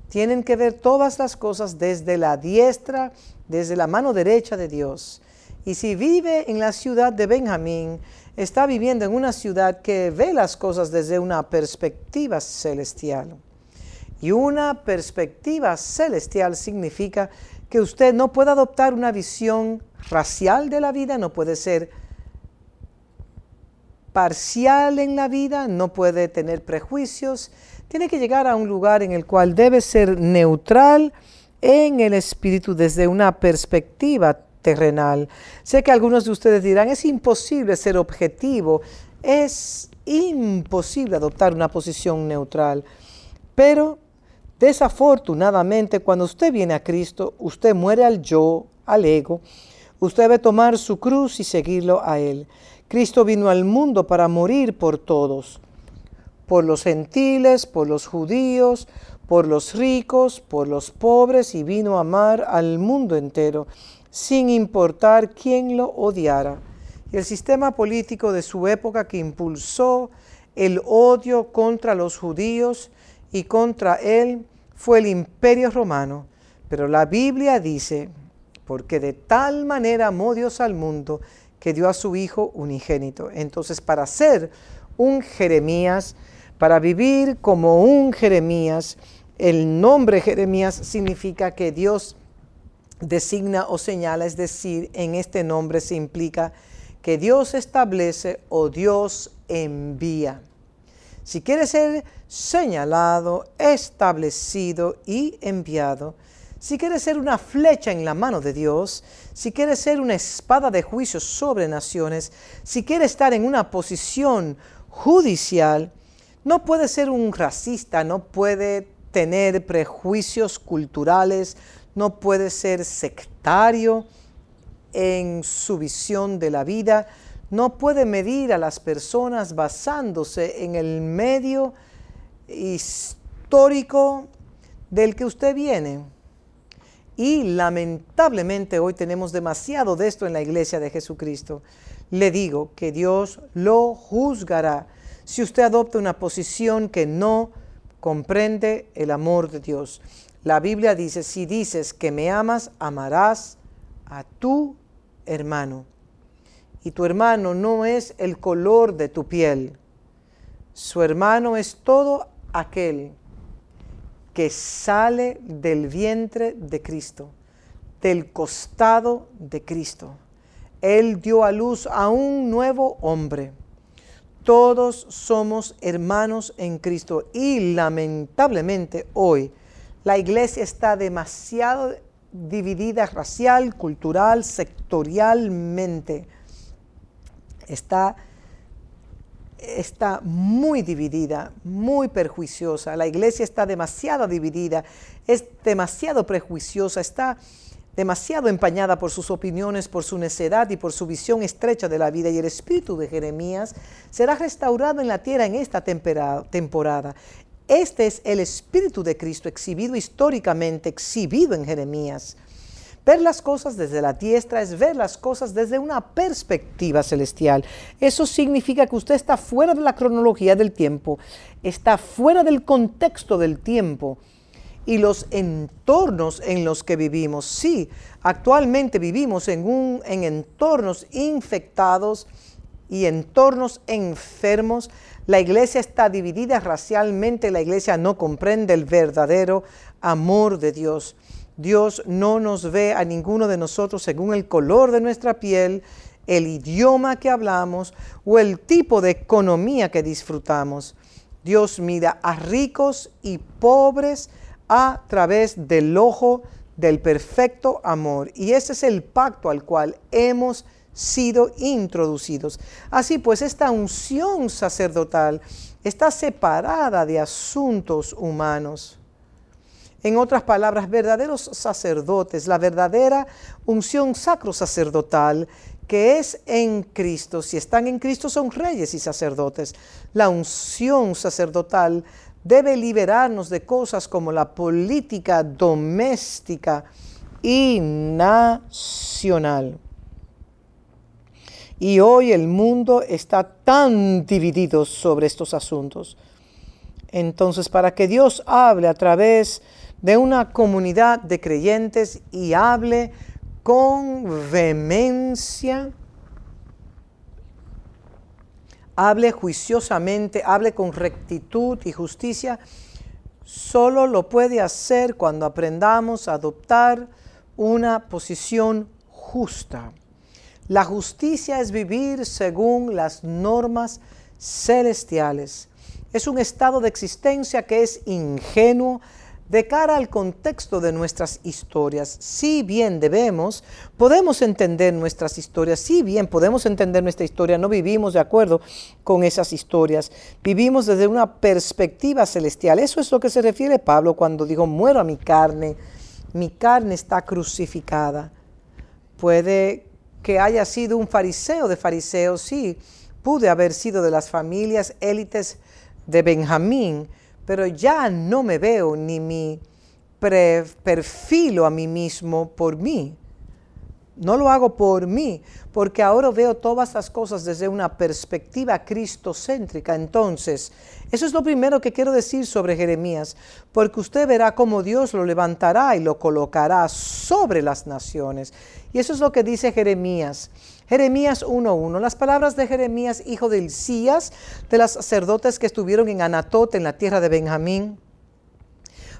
tienen que ver todas las cosas desde la diestra, desde la mano derecha de Dios. Y si vive en la ciudad de Benjamín, está viviendo en una ciudad que ve las cosas desde una perspectiva celestial. Y una perspectiva celestial significa que usted no puede adoptar una visión racial de la vida, no puede ser parcial en la vida, no puede tener prejuicios, tiene que llegar a un lugar en el cual debe ser neutral en el espíritu desde una perspectiva terrenal. Sé que algunos de ustedes dirán, es imposible ser objetivo, es imposible adoptar una posición neutral, pero desafortunadamente cuando usted viene a Cristo, usted muere al yo, al ego, usted debe tomar su cruz y seguirlo a Él. Cristo vino al mundo para morir por todos por los gentiles, por los judíos, por los ricos, por los pobres, y vino a amar al mundo entero, sin importar quién lo odiara. Y el sistema político de su época que impulsó el odio contra los judíos y contra él fue el imperio romano. Pero la Biblia dice, porque de tal manera amó Dios al mundo que dio a su Hijo unigénito. Entonces, para ser un Jeremías, para vivir como un Jeremías, el nombre Jeremías significa que Dios designa o señala, es decir, en este nombre se implica que Dios establece o Dios envía. Si quiere ser señalado, establecido y enviado, si quiere ser una flecha en la mano de Dios, si quiere ser una espada de juicio sobre naciones, si quiere estar en una posición judicial, no puede ser un racista, no puede tener prejuicios culturales, no puede ser sectario en su visión de la vida, no puede medir a las personas basándose en el medio histórico del que usted viene. Y lamentablemente hoy tenemos demasiado de esto en la iglesia de Jesucristo. Le digo que Dios lo juzgará si usted adopta una posición que no comprende el amor de Dios. La Biblia dice, si dices que me amas, amarás a tu hermano. Y tu hermano no es el color de tu piel. Su hermano es todo aquel que sale del vientre de Cristo, del costado de Cristo. Él dio a luz a un nuevo hombre todos somos hermanos en Cristo y lamentablemente hoy la iglesia está demasiado dividida racial, cultural, sectorialmente. Está, está muy dividida, muy perjuiciosa. La iglesia está demasiado dividida, es demasiado prejuiciosa, está demasiado empañada por sus opiniones, por su necedad y por su visión estrecha de la vida. Y el espíritu de Jeremías será restaurado en la tierra en esta temporada. Este es el espíritu de Cristo exhibido históricamente, exhibido en Jeremías. Ver las cosas desde la diestra es ver las cosas desde una perspectiva celestial. Eso significa que usted está fuera de la cronología del tiempo, está fuera del contexto del tiempo y los entornos en los que vivimos. Sí, actualmente vivimos en, un, en entornos infectados y entornos enfermos. La iglesia está dividida racialmente, la iglesia no comprende el verdadero amor de Dios. Dios no nos ve a ninguno de nosotros según el color de nuestra piel, el idioma que hablamos o el tipo de economía que disfrutamos. Dios mira a ricos y pobres, a través del ojo del perfecto amor. Y ese es el pacto al cual hemos sido introducidos. Así pues, esta unción sacerdotal está separada de asuntos humanos. En otras palabras, verdaderos sacerdotes, la verdadera unción sacro sacerdotal que es en Cristo, si están en Cristo son reyes y sacerdotes. La unción sacerdotal debe liberarnos de cosas como la política doméstica y nacional. Y hoy el mundo está tan dividido sobre estos asuntos. Entonces, para que Dios hable a través de una comunidad de creyentes y hable con vehemencia, hable juiciosamente, hable con rectitud y justicia, solo lo puede hacer cuando aprendamos a adoptar una posición justa. La justicia es vivir según las normas celestiales. Es un estado de existencia que es ingenuo de cara al contexto de nuestras historias. Si bien debemos, podemos entender nuestras historias, si bien podemos entender nuestra historia, no vivimos de acuerdo con esas historias, vivimos desde una perspectiva celestial. Eso es lo que se refiere Pablo cuando dijo, muero a mi carne, mi carne está crucificada. Puede que haya sido un fariseo de fariseos, sí, pude haber sido de las familias élites de Benjamín, pero ya no me veo ni mi perfilo a mí mismo por mí. No lo hago por mí, porque ahora veo todas las cosas desde una perspectiva cristocéntrica. Entonces, eso es lo primero que quiero decir sobre Jeremías, porque usted verá cómo Dios lo levantará y lo colocará sobre las naciones. Y eso es lo que dice Jeremías. Jeremías 1.1. Las palabras de Jeremías, hijo de Elías, de los sacerdotes que estuvieron en Anatot, en la tierra de Benjamín.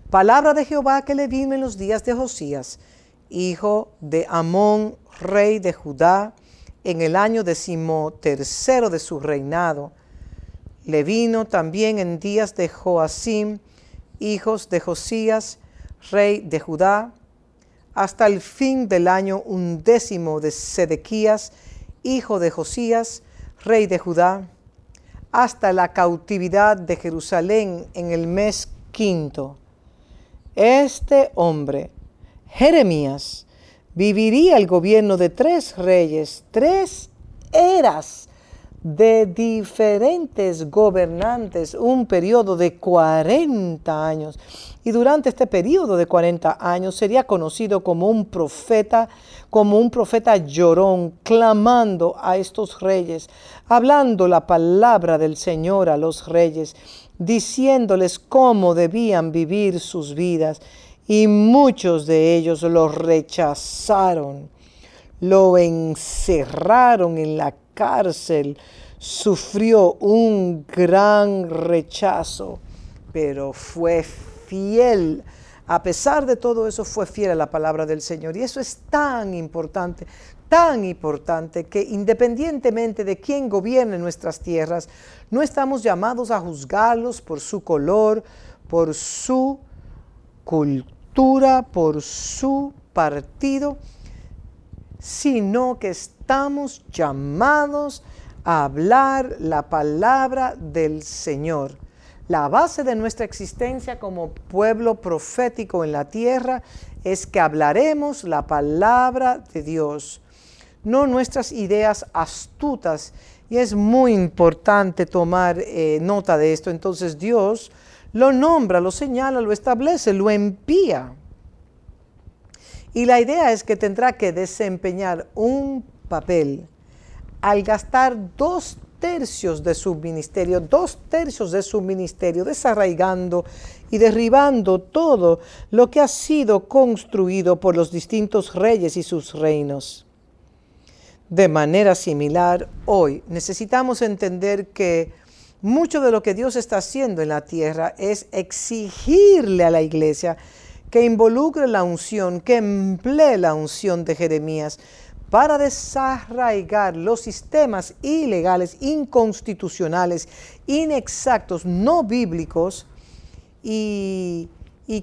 Palabra de Jehová que le vino en los días de Josías hijo de Amón, rey de Judá, en el año decimotercero de su reinado. Le vino también en días de Joacim, hijos de Josías, rey de Judá, hasta el fin del año undécimo de Sedequías, hijo de Josías, rey de Judá, hasta la cautividad de Jerusalén en el mes quinto. Este hombre Jeremías viviría el gobierno de tres reyes, tres eras de diferentes gobernantes, un periodo de 40 años. Y durante este periodo de 40 años sería conocido como un profeta, como un profeta llorón, clamando a estos reyes, hablando la palabra del Señor a los reyes, diciéndoles cómo debían vivir sus vidas y muchos de ellos lo rechazaron, lo encerraron en la cárcel, sufrió un gran rechazo, pero fue fiel. A pesar de todo eso, fue fiel a la palabra del Señor. Y eso es tan importante, tan importante, que independientemente de quién gobierne nuestras tierras, no estamos llamados a juzgarlos por su color, por su cultura por su partido, sino que estamos llamados a hablar la palabra del Señor. La base de nuestra existencia como pueblo profético en la tierra es que hablaremos la palabra de Dios, no nuestras ideas astutas. Y es muy importante tomar eh, nota de esto. Entonces Dios lo nombra, lo señala, lo establece, lo envía. Y la idea es que tendrá que desempeñar un papel al gastar dos tercios de su ministerio, dos tercios de su ministerio, desarraigando y derribando todo lo que ha sido construido por los distintos reyes y sus reinos. De manera similar, hoy necesitamos entender que mucho de lo que Dios está haciendo en la tierra es exigirle a la iglesia que involucre la unción, que emplee la unción de Jeremías para desarraigar los sistemas ilegales, inconstitucionales, inexactos, no bíblicos y,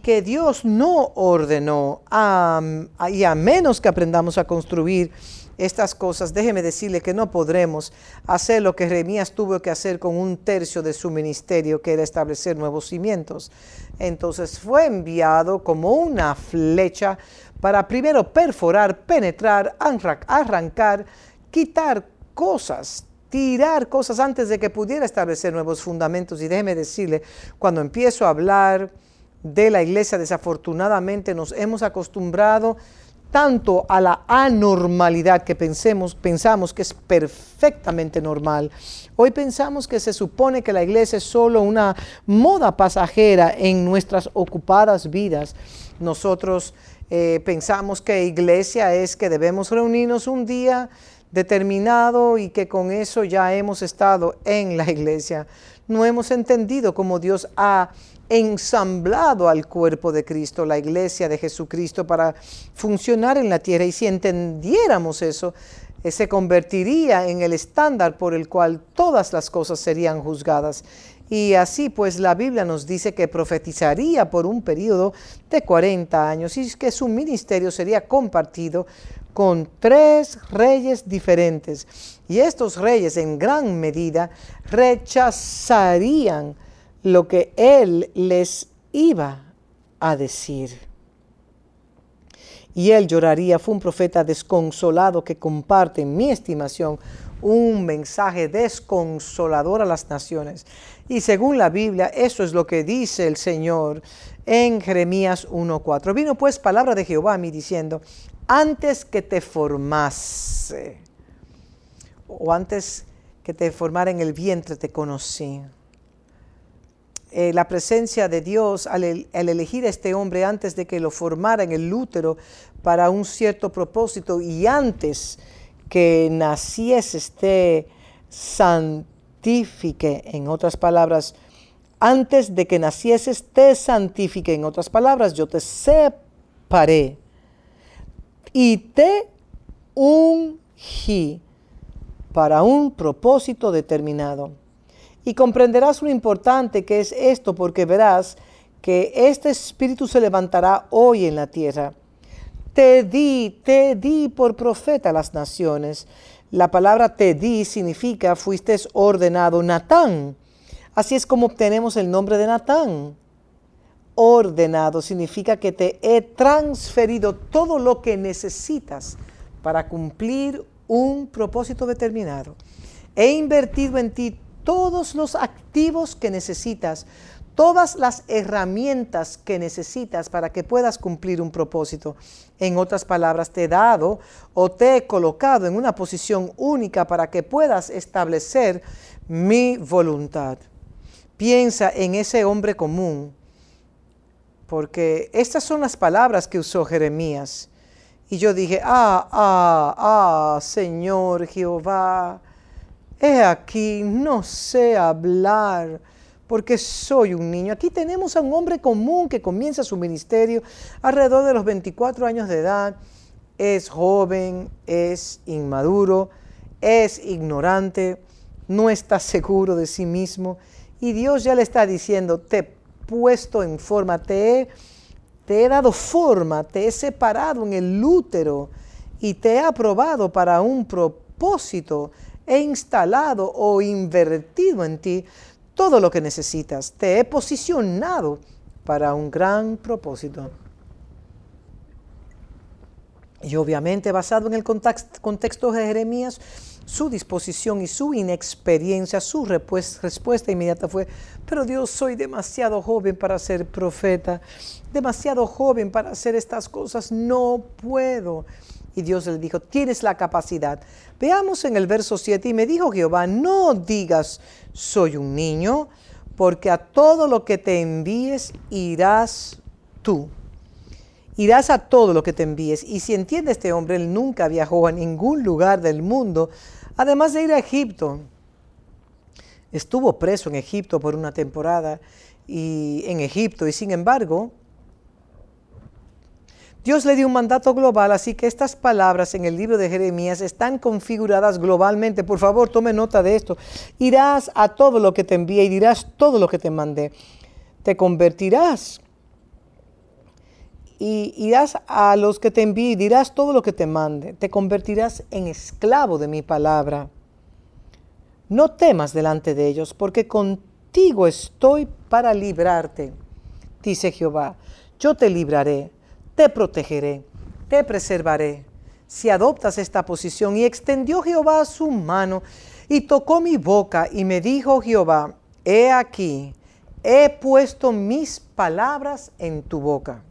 que Dios no ordenó, y a menos que aprendamos a construir estas cosas, déjeme decirle que no podremos hacer lo que Jeremías tuvo que hacer con un tercio de su ministerio, que era establecer nuevos cimientos. Entonces fue enviado como una flecha para primero perforar, penetrar, arrancar, quitar cosas, tirar cosas antes de que pudiera establecer nuevos fundamentos. Y déjeme decirle, cuando empiezo a hablar de la iglesia, desafortunadamente nos hemos acostumbrado tanto a la anormalidad que pensemos, pensamos que es perfectamente normal. Hoy pensamos que se supone que la iglesia es solo una moda pasajera en nuestras ocupadas vidas. Nosotros eh, pensamos que iglesia es que debemos reunirnos un día determinado y que con eso ya hemos estado en la iglesia. No hemos entendido cómo Dios ha ensamblado al cuerpo de Cristo, la iglesia de Jesucristo, para funcionar en la tierra. Y si entendiéramos eso, eh, se convertiría en el estándar por el cual todas las cosas serían juzgadas. Y así pues la Biblia nos dice que profetizaría por un periodo de 40 años y que su ministerio sería compartido con tres reyes diferentes. Y estos reyes en gran medida rechazarían lo que él les iba a decir. Y él lloraría, fue un profeta desconsolado que comparte, mi estimación, un mensaje desconsolador a las naciones. Y según la Biblia, eso es lo que dice el Señor en Jeremías 1.4. Vino pues palabra de Jehová a mí diciendo, antes que te formase, o antes que te formara en el vientre, te conocí. Eh, la presencia de Dios al, elegir a este hombre antes de que lo formara en el útero para un cierto propósito y antes que naciese te santifique, en otras palabras, antes de que nacieses te santifique, en otras palabras, yo te separé y te ungí para un propósito determinado. Y comprenderás lo importante que es esto porque verás que este espíritu se levantará hoy en la tierra. Te di, te di por profeta a las naciones. La palabra te di significa fuiste ordenado Natán. Así es como obtenemos el nombre de Natán. Ordenado significa que te he transferido todo lo que necesitas para cumplir un propósito determinado. He invertido en ti todos los activos que necesitas, todas las herramientas que necesitas para que puedas cumplir un propósito. En otras palabras, te he dado o te he colocado en una posición única para que puedas establecer mi voluntad. Piensa en ese hombre común, porque estas son las palabras que usó Jeremías. Y yo dije, ah, ah, ah, Señor Jehová, He aquí, no sé hablar porque soy un niño. Aquí tenemos a un hombre común que comienza su ministerio alrededor de los 24 años de edad. Es joven, es inmaduro, es ignorante, no está seguro de sí mismo. Y Dios ya le está diciendo, te he puesto en forma, te he, dado forma, te he separado en el útero y te he aprobado para un propósito he instalado o invertido en ti todo lo que necesitas. Te he posicionado para un gran propósito. Y obviamente basado en el contexto de Jeremías, su disposición y su inexperiencia, su respuesta inmediata fue, pero Dios, soy demasiado joven para ser profeta, demasiado joven para hacer estas cosas, no puedo. Y Dios le dijo, tienes la capacidad. Veamos en el verso 7, y me dijo Jehová, no digas, soy un niño, porque a todo lo que te envíes irás tú. Irás a todo lo que te envíes. Y si entiende este hombre, él nunca viajó a ningún lugar del mundo, además de ir a Egipto. Estuvo preso en Egipto por una temporada y en Egipto y sin embargo Dios le dio un mandato global, así que estas palabras en el libro de Jeremías están configuradas globalmente. Por favor, tome nota de esto. Irás a todo lo que te envíe y dirás todo lo que te mandé. Te convertirás y irás a los que te envíe y dirás todo lo que te mande. Te convertirás en esclavo de mi palabra. No temas delante de ellos, porque contigo estoy para librarte, dice Jehová. Yo te libraré te protegeré, te preservaré. Si adoptas esta posición, y extendió Jehová su mano y tocó mi boca y me dijo Jehová, he aquí, he puesto mis palabras en tu boca.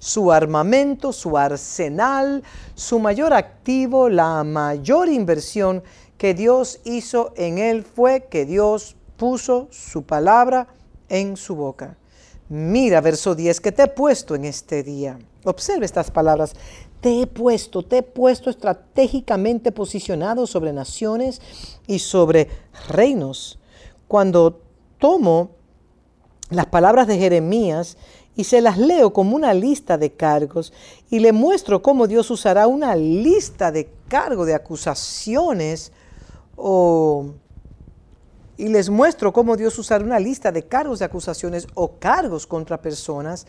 su armamento, su arsenal, su mayor activo, la mayor inversión que Dios hizo en él fue que Dios puso su palabra en su boca. Mira, verso 10, que te he puesto en este día. Observe estas palabras. Te he puesto, te he puesto estratégicamente posicionado sobre naciones y sobre reinos. Cuando tomo las palabras de Jeremías y se las leo como una lista de cargos y le muestro cómo Dios usará una lista de cargos, de acusaciones, o, y les muestro cómo Dios usará una lista de cargos de acusaciones o cargos contra personas,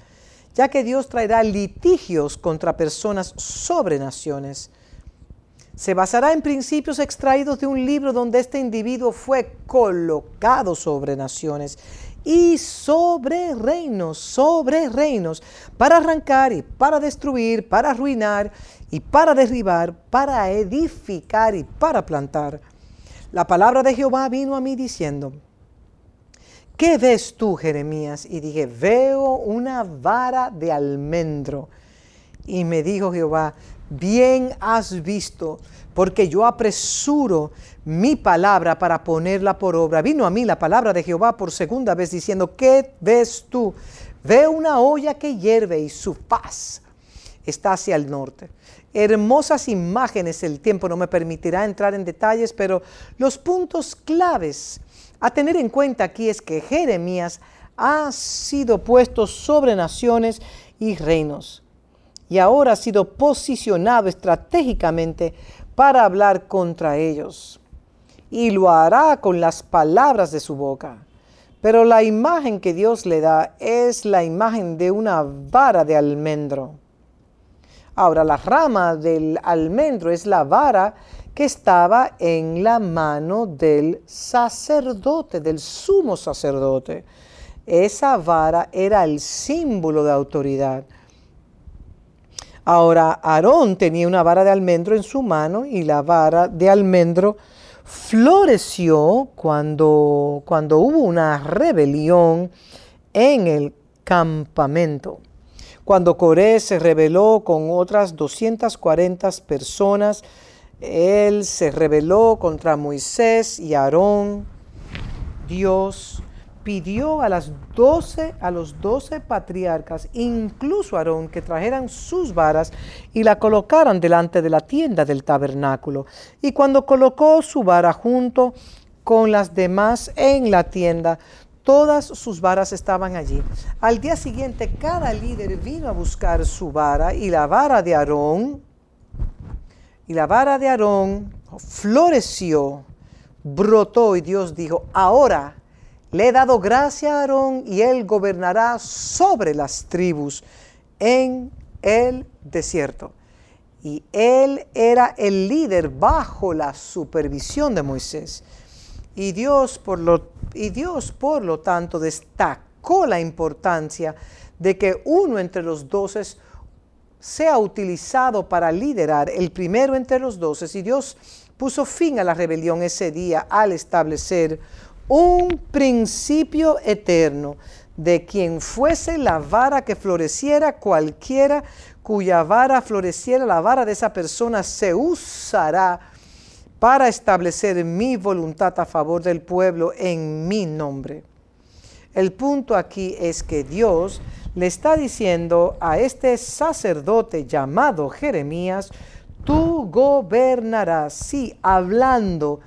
ya que Dios traerá litigios contra personas sobre naciones. Se basará en principios extraídos de un libro donde este individuo fue colocado sobre naciones y sobre reinos, sobre reinos, para arrancar y para destruir, para arruinar y para derribar, para edificar y para plantar. La palabra de Jehová vino a mí diciendo, ¿qué ves tú, Jeremías? Y dije, veo una vara de almendro. Y me dijo Jehová, bien has visto, porque yo apresuro mi palabra para ponerla por obra. Vino a mí la palabra de Jehová por segunda vez diciendo, ¿qué ves tú? Veo una olla que hierve y su paz está hacia el norte. Hermosas imágenes, el tiempo no me permitirá entrar en detalles, pero los puntos claves a tener en cuenta aquí es que Jeremías ha sido puesto sobre naciones y reinos y ahora ha sido posicionado estratégicamente para hablar contra ellos. Y lo hará con las palabras de su boca. Pero la imagen que Dios le da es la imagen de una vara de almendro. Ahora, la rama del almendro es la vara que estaba en la mano del sacerdote, del sumo sacerdote. Esa vara era el símbolo de autoridad. Ahora Aarón tenía una vara de almendro en su mano y la vara de almendro floreció cuando, cuando hubo una rebelión en el campamento. Cuando Coré se rebeló con otras 240 personas, él se rebeló contra Moisés y Aarón. Dios pidió a, las 12, a los doce patriarcas, incluso Aarón, que trajeran sus varas y la colocaran delante de la tienda del tabernáculo. Y cuando colocó su vara junto con las demás en la tienda, todas sus varas estaban allí. Al día siguiente, cada líder vino a buscar su vara y la vara de Aarón, y la vara de Aarón floreció, brotó y Dios dijo, ahora le he dado gracia a Aarón y él gobernará sobre las tribus en el desierto. Y él era el líder bajo la supervisión de Moisés. Y Dios por lo, y Dios, por lo tanto destacó la importancia de que uno entre los doce sea utilizado para liderar, el primero entre los doce. Y Dios puso fin a la rebelión ese día al establecer un principio eterno de quien fuese la vara que floreciera, cualquiera cuya vara floreciera, la vara de esa persona se usará para establecer mi voluntad a favor del pueblo en mi nombre. El punto aquí es que Dios le está diciendo a este sacerdote llamado Jeremías, tú gobernarás, sí, hablando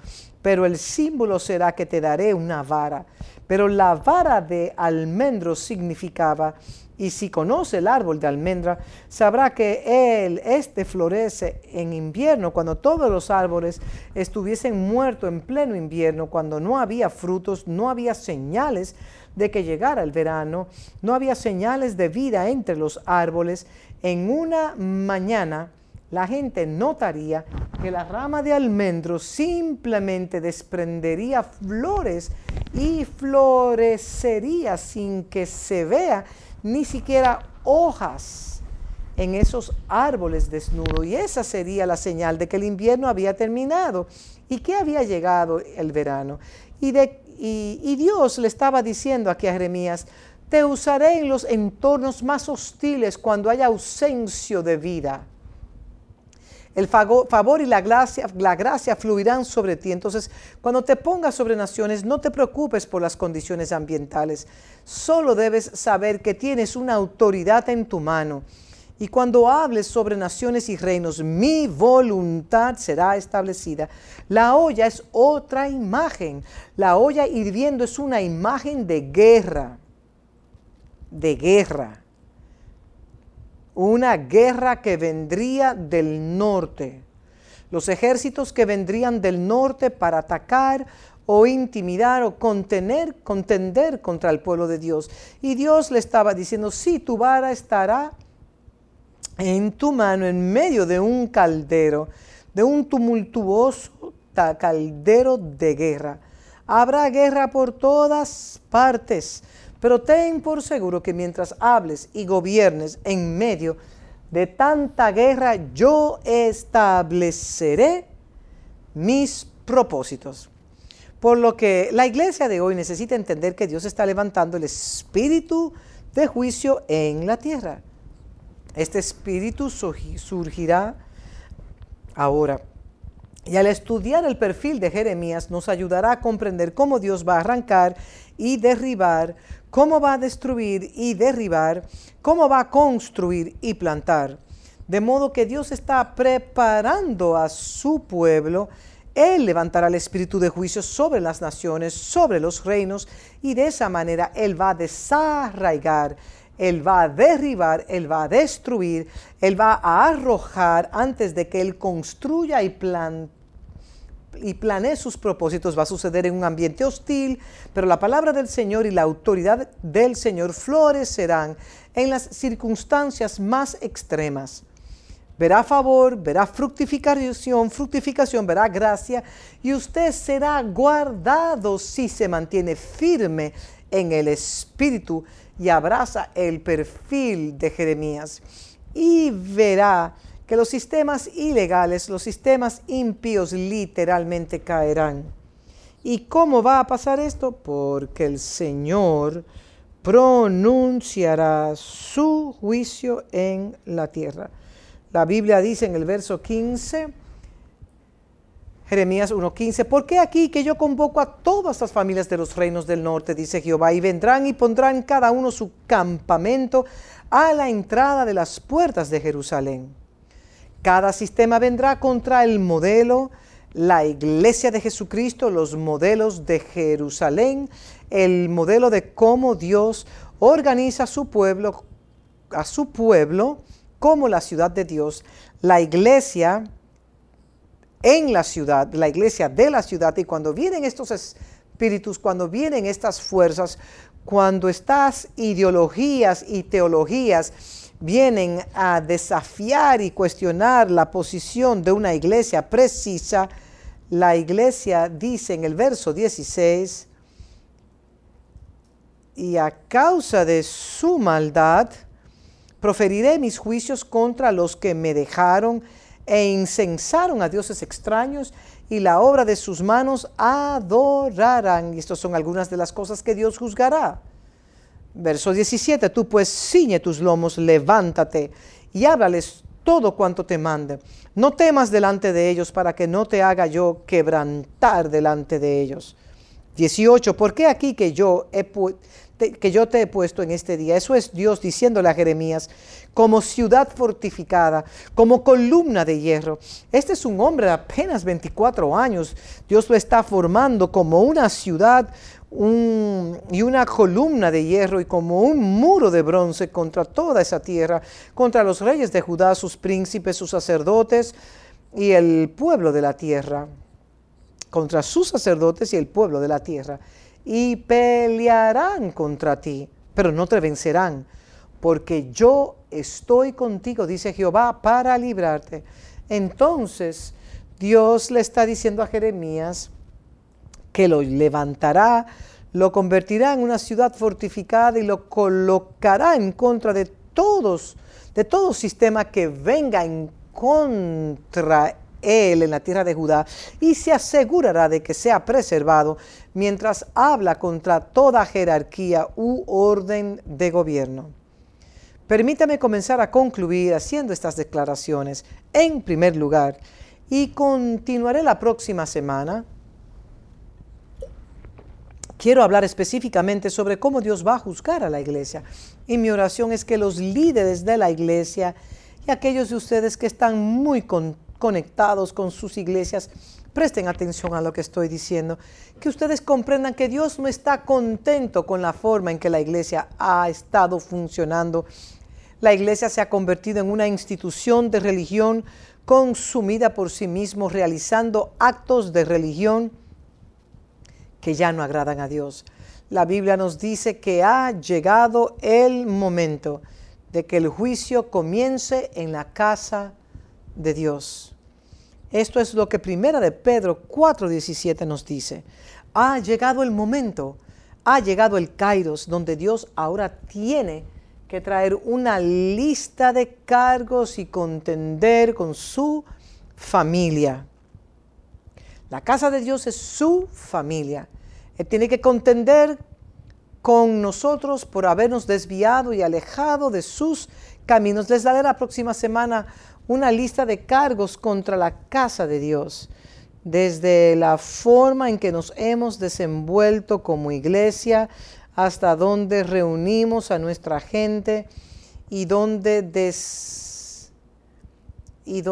pero el símbolo será que te daré una vara. Pero la vara de almendro significaba, y si conoce el árbol de almendra, sabrá que él, este florece en invierno, cuando todos los árboles estuviesen muertos en pleno invierno, cuando no había frutos, no había señales de que llegara el verano, no había señales de vida entre los árboles. En una mañana, la gente notaría que la rama de almendro simplemente desprendería flores y florecería sin que se vea ni siquiera hojas en esos árboles desnudos. Y esa sería la señal de que el invierno había terminado y que había llegado el verano. Y, Dios le estaba diciendo aquí a Jeremías, Te usaré en los entornos más hostiles cuando haya ausencia de vida. El favor y la gracia, fluirán sobre ti. Entonces, cuando te pongas sobre naciones, no te preocupes por las condiciones ambientales. Solo debes saber que tienes una autoridad en tu mano. Y cuando hables sobre naciones y reinos, mi voluntad será establecida. La olla es otra imagen. La olla hirviendo es una imagen de guerra. De guerra una guerra que vendría del norte. Los ejércitos que vendrían del norte para atacar o intimidar o contener, contender contra el pueblo de Dios. Y Dios le estaba diciendo, sí, tu vara estará en tu mano en medio de un caldero, de un tumultuoso caldero de guerra. Habrá guerra por todas partes pero ten por seguro que mientras hables y gobiernes en medio de tanta guerra, yo estableceré mis propósitos. Por lo que la iglesia de hoy necesita entender que Dios está levantando el espíritu de juicio en la tierra. Este espíritu surgirá ahora. Y al estudiar el perfil de Jeremías nos ayudará a comprender cómo Dios va a arrancar y derribar cómo va a destruir y derribar, cómo va a construir y plantar. De modo que Dios está preparando a su pueblo. Él levantará el espíritu de juicio sobre las naciones, sobre los reinos, y de esa manera Él va a desarraigar, Él va a derribar, Él va a destruir, Él va a arrojar antes de que Él construya y plante y planee sus propósitos va a suceder en un ambiente hostil, pero la palabra del Señor y la autoridad del Señor florecerán en las circunstancias más extremas. Verá favor, verá fructificación, fructificación, verá gracia y usted será guardado si se mantiene firme en el espíritu y abraza el perfil de Jeremías y verá que los sistemas ilegales, los sistemas impíos literalmente caerán. ¿Y cómo va a pasar esto? Porque el Señor pronunciará su juicio en la tierra. La Biblia dice en el verso 15, Jeremías 1.15, ¿por qué aquí que yo convoco a todas las familias de los reinos del norte, dice Jehová, y vendrán y pondrán cada uno su campamento a la entrada de las puertas de Jerusalén? Cada sistema vendrá contra el modelo, la iglesia de Jesucristo, los modelos de Jerusalén, el modelo de cómo Dios organiza a su pueblo, a su pueblo como la ciudad de Dios, la iglesia en la ciudad, la iglesia de la ciudad. Y cuando vienen estos espíritus, cuando vienen estas fuerzas, cuando estas ideologías y teologías vienen a desafiar y cuestionar la posición de una iglesia precisa, la iglesia dice en el verso 16, y a causa de su maldad, proferiré mis juicios contra los que me dejaron e incensaron a dioses extraños y la obra de sus manos adorarán. Y estas son algunas de las cosas que Dios juzgará. Verso 17, tú pues ciñe tus lomos, levántate y háblales todo cuanto te mande. No temas delante de ellos para que no te haga yo quebrantar delante de ellos. 18, ¿por qué aquí que yo, he que yo te he puesto en este día? Eso es Dios diciéndole a Jeremías, como ciudad fortificada, como columna de hierro. Este es un hombre de apenas 24 años. Dios lo está formando como una ciudad y una columna de hierro y como un muro de bronce contra toda esa tierra, contra los reyes de Judá, sus príncipes, sus sacerdotes y el pueblo de la tierra, contra sus sacerdotes y el pueblo de la tierra. Y pelearán contra ti, pero no te vencerán, porque yo estoy contigo, dice Jehová, para librarte. Entonces Dios le está diciendo a Jeremías, que lo levantará, lo convertirá en una ciudad fortificada y lo colocará en contra de todos, de todo sistema que venga en contra él en la tierra de Judá y se asegurará de que sea preservado mientras habla contra toda jerarquía u orden de gobierno. Permítame comenzar a concluir haciendo estas declaraciones. En primer lugar, y continuaré la próxima semana, quiero hablar específicamente sobre cómo Dios va a juzgar a la iglesia. Y mi oración es que los líderes de la iglesia y aquellos de ustedes que están muy conectados con sus iglesias, presten atención a lo que estoy diciendo, que ustedes comprendan que Dios no está contento con la forma en que la iglesia ha estado funcionando. La iglesia se ha convertido en una institución de religión consumida por sí mismo, realizando actos de religión que ya no agradan a Dios. La Biblia nos dice que ha llegado el momento de que el juicio comience en la casa de Dios. Esto es lo que primera de Pedro 4:17 nos dice. Ha llegado el momento, ha llegado el kairos donde Dios ahora tiene que traer una lista de cargos y contender con su familia. La casa de Dios es su familia. Él tiene que contender con nosotros por habernos desviado y alejado de sus caminos. Les daré la próxima semana una lista de cargos contra la casa de Dios, desde la forma en que nos hemos desenvuelto como iglesia hasta donde reunimos a nuestra gente y donde, des, y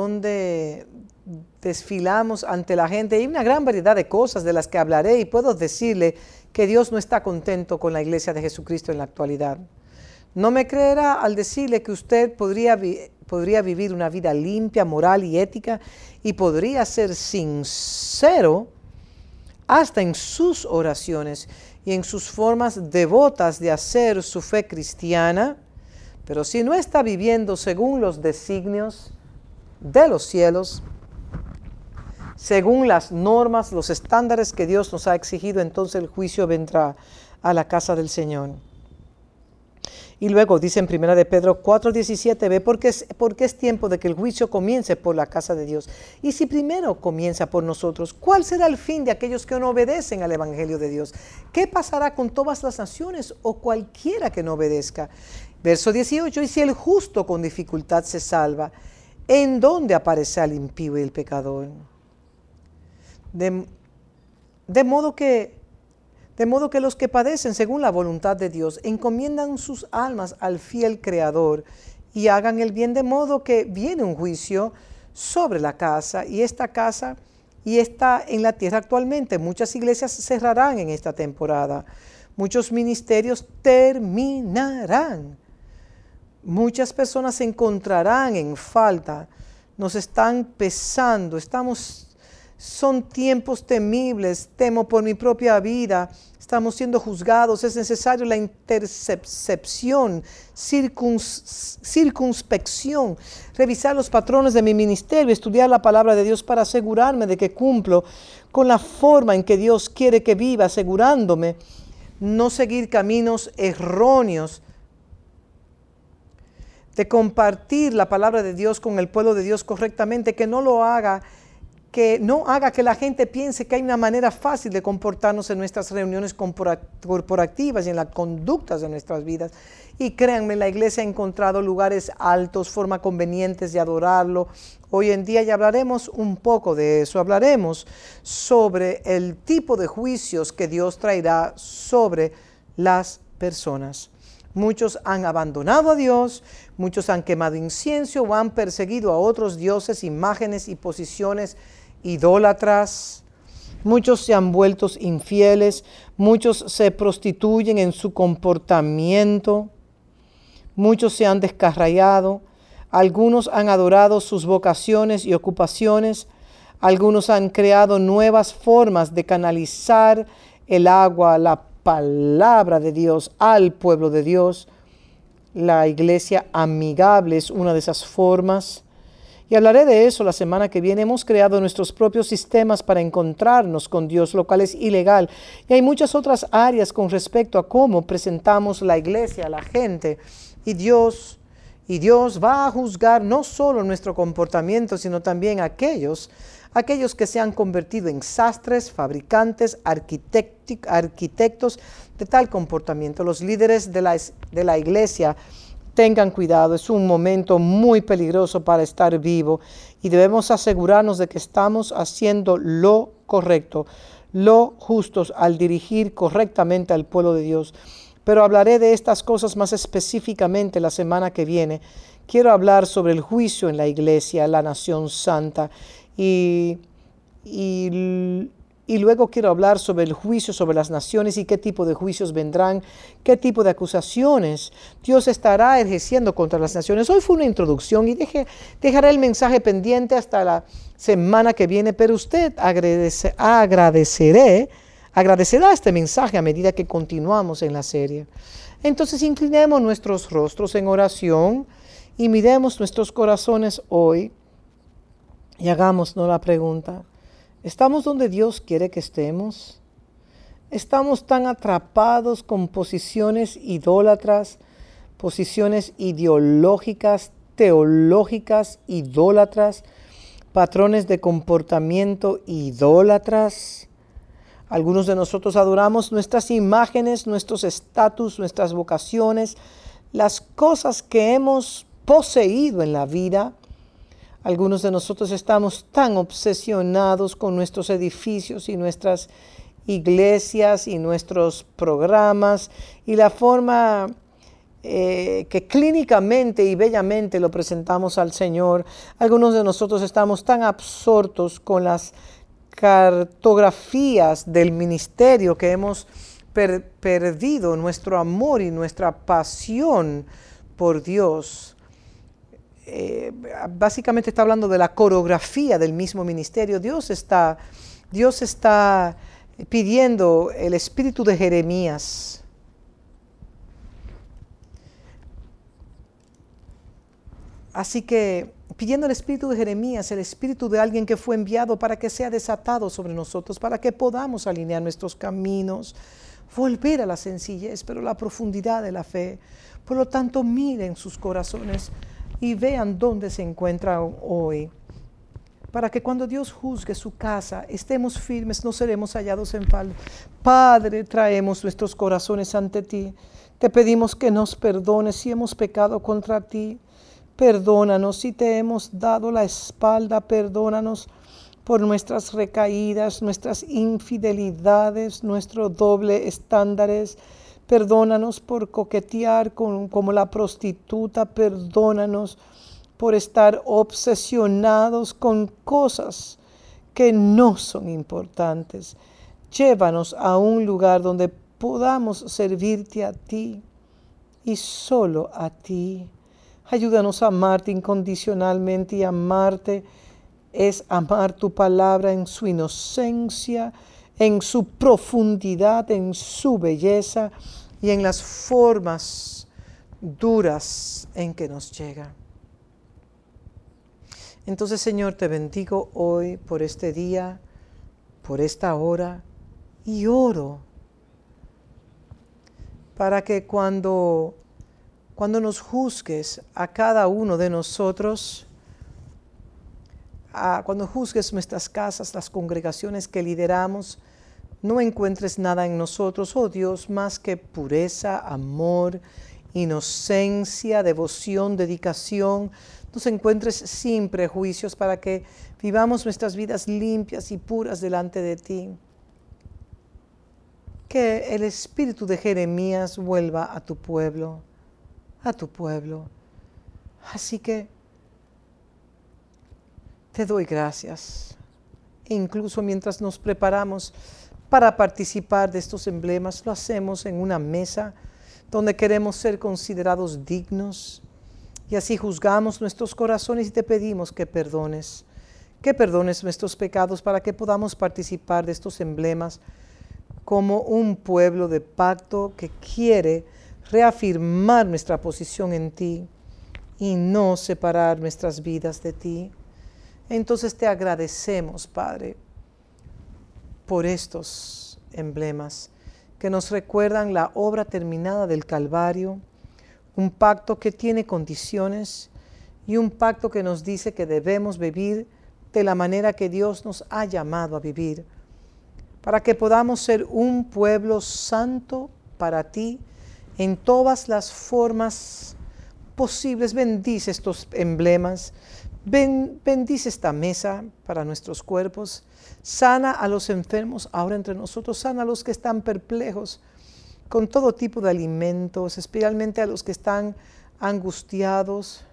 desfilamos ante la gente. Hay una gran variedad de cosas de las que hablaré y puedo decirle que Dios no está contento con la iglesia de Jesucristo en la actualidad. No me creerá al decirle que usted podría, podría vivir una vida limpia, moral y ética y podría ser sincero hasta en sus oraciones y en sus formas devotas de hacer su fe cristiana, pero si no está viviendo según los designios de los cielos, según las normas, los estándares que Dios nos ha exigido, entonces el juicio vendrá a la casa del Señor. Y luego dice en 1 de Pedro 4:17, ve porque es, porque es tiempo de que el juicio comience por la casa de Dios. Y si primero comienza por nosotros, ¿cuál será el fin de aquellos que no obedecen al Evangelio de Dios? ¿Qué pasará con todas las naciones o cualquiera que no obedezca? Verso 18, y si el justo con dificultad se salva, ¿en dónde aparece el impío y el pecador? De, de modo que de modo que los que padecen según la voluntad de Dios encomiendan sus almas al fiel Creador y hagan el bien de modo que viene un juicio sobre la casa y esta casa y está en la tierra actualmente. Muchas iglesias cerrarán en esta temporada. Muchos ministerios terminarán. Muchas personas se encontrarán en falta. Nos están pesando. Estamos son tiempos temibles, temo por mi propia vida, estamos siendo juzgados, es necesario la intercepción, circunspección, revisar los patrones de mi ministerio, estudiar la palabra de Dios para asegurarme de que cumplo con la forma en que Dios quiere que viva, asegurándome no seguir caminos erróneos, de compartir la palabra de Dios con el pueblo de Dios correctamente, que no lo haga que no haga que la gente piense que hay una manera fácil de comportarnos en nuestras reuniones corporativas y en las conductas de nuestras vidas. Y créanme, la iglesia ha encontrado lugares altos, formas convenientes de adorarlo. Hoy en día ya hablaremos un poco de eso, hablaremos sobre el tipo de juicios que Dios traerá sobre las personas. Muchos han abandonado a Dios, muchos han quemado incienso o han perseguido a otros dioses, imágenes y posiciones idólatras, muchos se han vuelto infieles, muchos se prostituyen en su comportamiento, muchos se han descarrayado, algunos han adorado sus vocaciones y ocupaciones, algunos han creado nuevas formas de canalizar el agua, la palabra de Dios al pueblo de Dios. La iglesia amigable es una de esas formas. Y hablaré de eso la semana que viene. Hemos creado nuestros propios sistemas para encontrarnos con Dios, lo cual es ilegal. Y hay muchas otras áreas con respecto a cómo presentamos la iglesia a la gente. Y Dios Y Dios va a juzgar no solo nuestro comportamiento, sino también aquellos, aquellos que se han convertido en sastres, fabricantes, arquitectos de tal comportamiento. Los líderes de la, de la iglesia tengan cuidado, es un momento muy peligroso para estar vivo y debemos asegurarnos de que estamos haciendo lo correcto, lo justos al dirigir correctamente al pueblo de Dios. Pero hablaré de estas cosas más específicamente la semana que viene. Quiero hablar sobre el juicio en la iglesia, la nación santa y, y y luego quiero hablar sobre el juicio sobre las naciones y qué tipo de juicios vendrán, qué tipo de acusaciones Dios estará ejerciendo contra las naciones. Hoy fue una introducción y dejaré el mensaje pendiente hasta la semana que viene, pero usted agradece, agradeceré, agradecerá este mensaje a medida que continuamos en la serie. Entonces inclinemos nuestros rostros en oración y miremos nuestros corazones hoy y hagámonos la pregunta. ¿Estamos donde Dios quiere que estemos? ¿Estamos tan atrapados con posiciones idólatras, posiciones ideológicas, teológicas, idólatras, patrones de comportamiento idólatras? Algunos de nosotros adoramos nuestras imágenes, nuestros estatus, nuestras vocaciones, las cosas que hemos poseído en la vida algunos de nosotros estamos tan obsesionados con nuestros edificios y nuestras iglesias y nuestros programas y la forma eh, que clínicamente y bellamente lo presentamos al Señor. Algunos de nosotros estamos tan absortos con las cartografías del ministerio que hemos perdido nuestro amor y nuestra pasión por Dios. Eh, básicamente está hablando de la coreografía del mismo ministerio. Dios está, Dios está pidiendo el espíritu de Jeremías. Así que pidiendo el espíritu de Jeremías, el espíritu de alguien que fue enviado para que sea desatado sobre nosotros, para que podamos alinear nuestros caminos, volver a la sencillez, pero la profundidad de la fe. Por lo tanto, miren sus corazones y vean dónde se encuentra hoy, para que cuando Dios juzgue su casa estemos firmes, no seremos hallados en falta. Padre, traemos nuestros corazones ante ti. Te pedimos que nos perdones si hemos pecado contra ti. Perdónanos si te hemos dado la espalda, perdónanos por nuestras recaídas, nuestras infidelidades, nuestros doble estándares Perdónanos por coquetear con, como la prostituta. Perdónanos por estar obsesionados con cosas que no son importantes. Llévanos a un lugar donde podamos servirte a ti y solo a ti. Ayúdanos a amarte incondicionalmente y amarte es amar tu palabra en su inocencia, en su profundidad, en su belleza y en las formas duras en que nos llega. Entonces, Señor, te bendigo hoy por este día, por esta hora, y oro para que cuando, cuando nos juzgues a cada uno de nosotros, cuando juzgues nuestras casas, las congregaciones que lideramos, no encuentres nada en nosotros, oh Dios, más que pureza, amor, inocencia, devoción, dedicación. Nos encuentres sin prejuicios para que vivamos nuestras vidas limpias y puras delante de ti. Que el espíritu de Jeremías vuelva a tu pueblo, a tu pueblo. Así que te doy gracias. E incluso mientras nos preparamos para participar de estos emblemas. Lo hacemos en una mesa donde queremos ser considerados dignos y así juzgamos nuestros corazones y te pedimos que perdones, que perdones nuestros pecados para que podamos participar de estos emblemas como un pueblo de pacto que quiere reafirmar nuestra posición en ti y no separar nuestras vidas de ti. Entonces te agradecemos, Padre, por estos emblemas que nos recuerdan la obra terminada del Calvario, un pacto que tiene condiciones y un pacto que nos dice que debemos vivir de la manera que Dios nos ha llamado a vivir, para que podamos ser un pueblo santo para ti en todas las formas posibles. Bendice estos emblemas, bendice esta mesa para nuestros cuerpos, sana a los enfermos ahora entre nosotros, sana a los que están perplejos con todo tipo de alimentos, especialmente a los que están angustiados,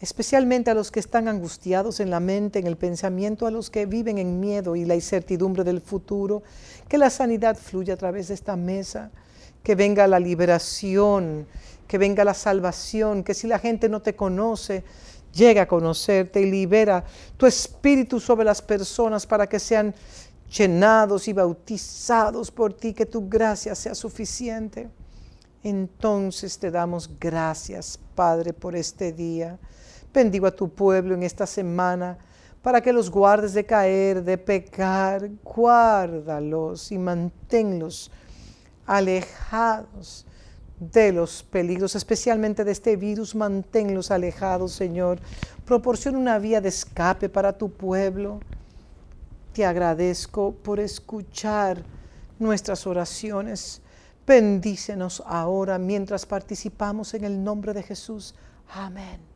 especialmente a los que están angustiados en la mente, en el pensamiento, a los que viven en miedo y la incertidumbre del futuro, que la sanidad fluya a través de esta mesa, que venga la liberación, que venga la salvación, que si la gente no te conoce, llega a conocerte y libera tu espíritu sobre las personas para que sean llenados y bautizados por ti, que tu gracia sea suficiente. Entonces te damos gracias, Padre, por este día. Bendigo a tu pueblo en esta semana para que los guardes de caer, de pecar. Guárdalos y manténlos alejados de los peligros, especialmente de este virus. Manténlos alejados, Señor. Proporciona una vía de escape para tu pueblo. Te agradezco por escuchar nuestras oraciones. Bendícenos ahora mientras participamos en el nombre de Jesús. Amén.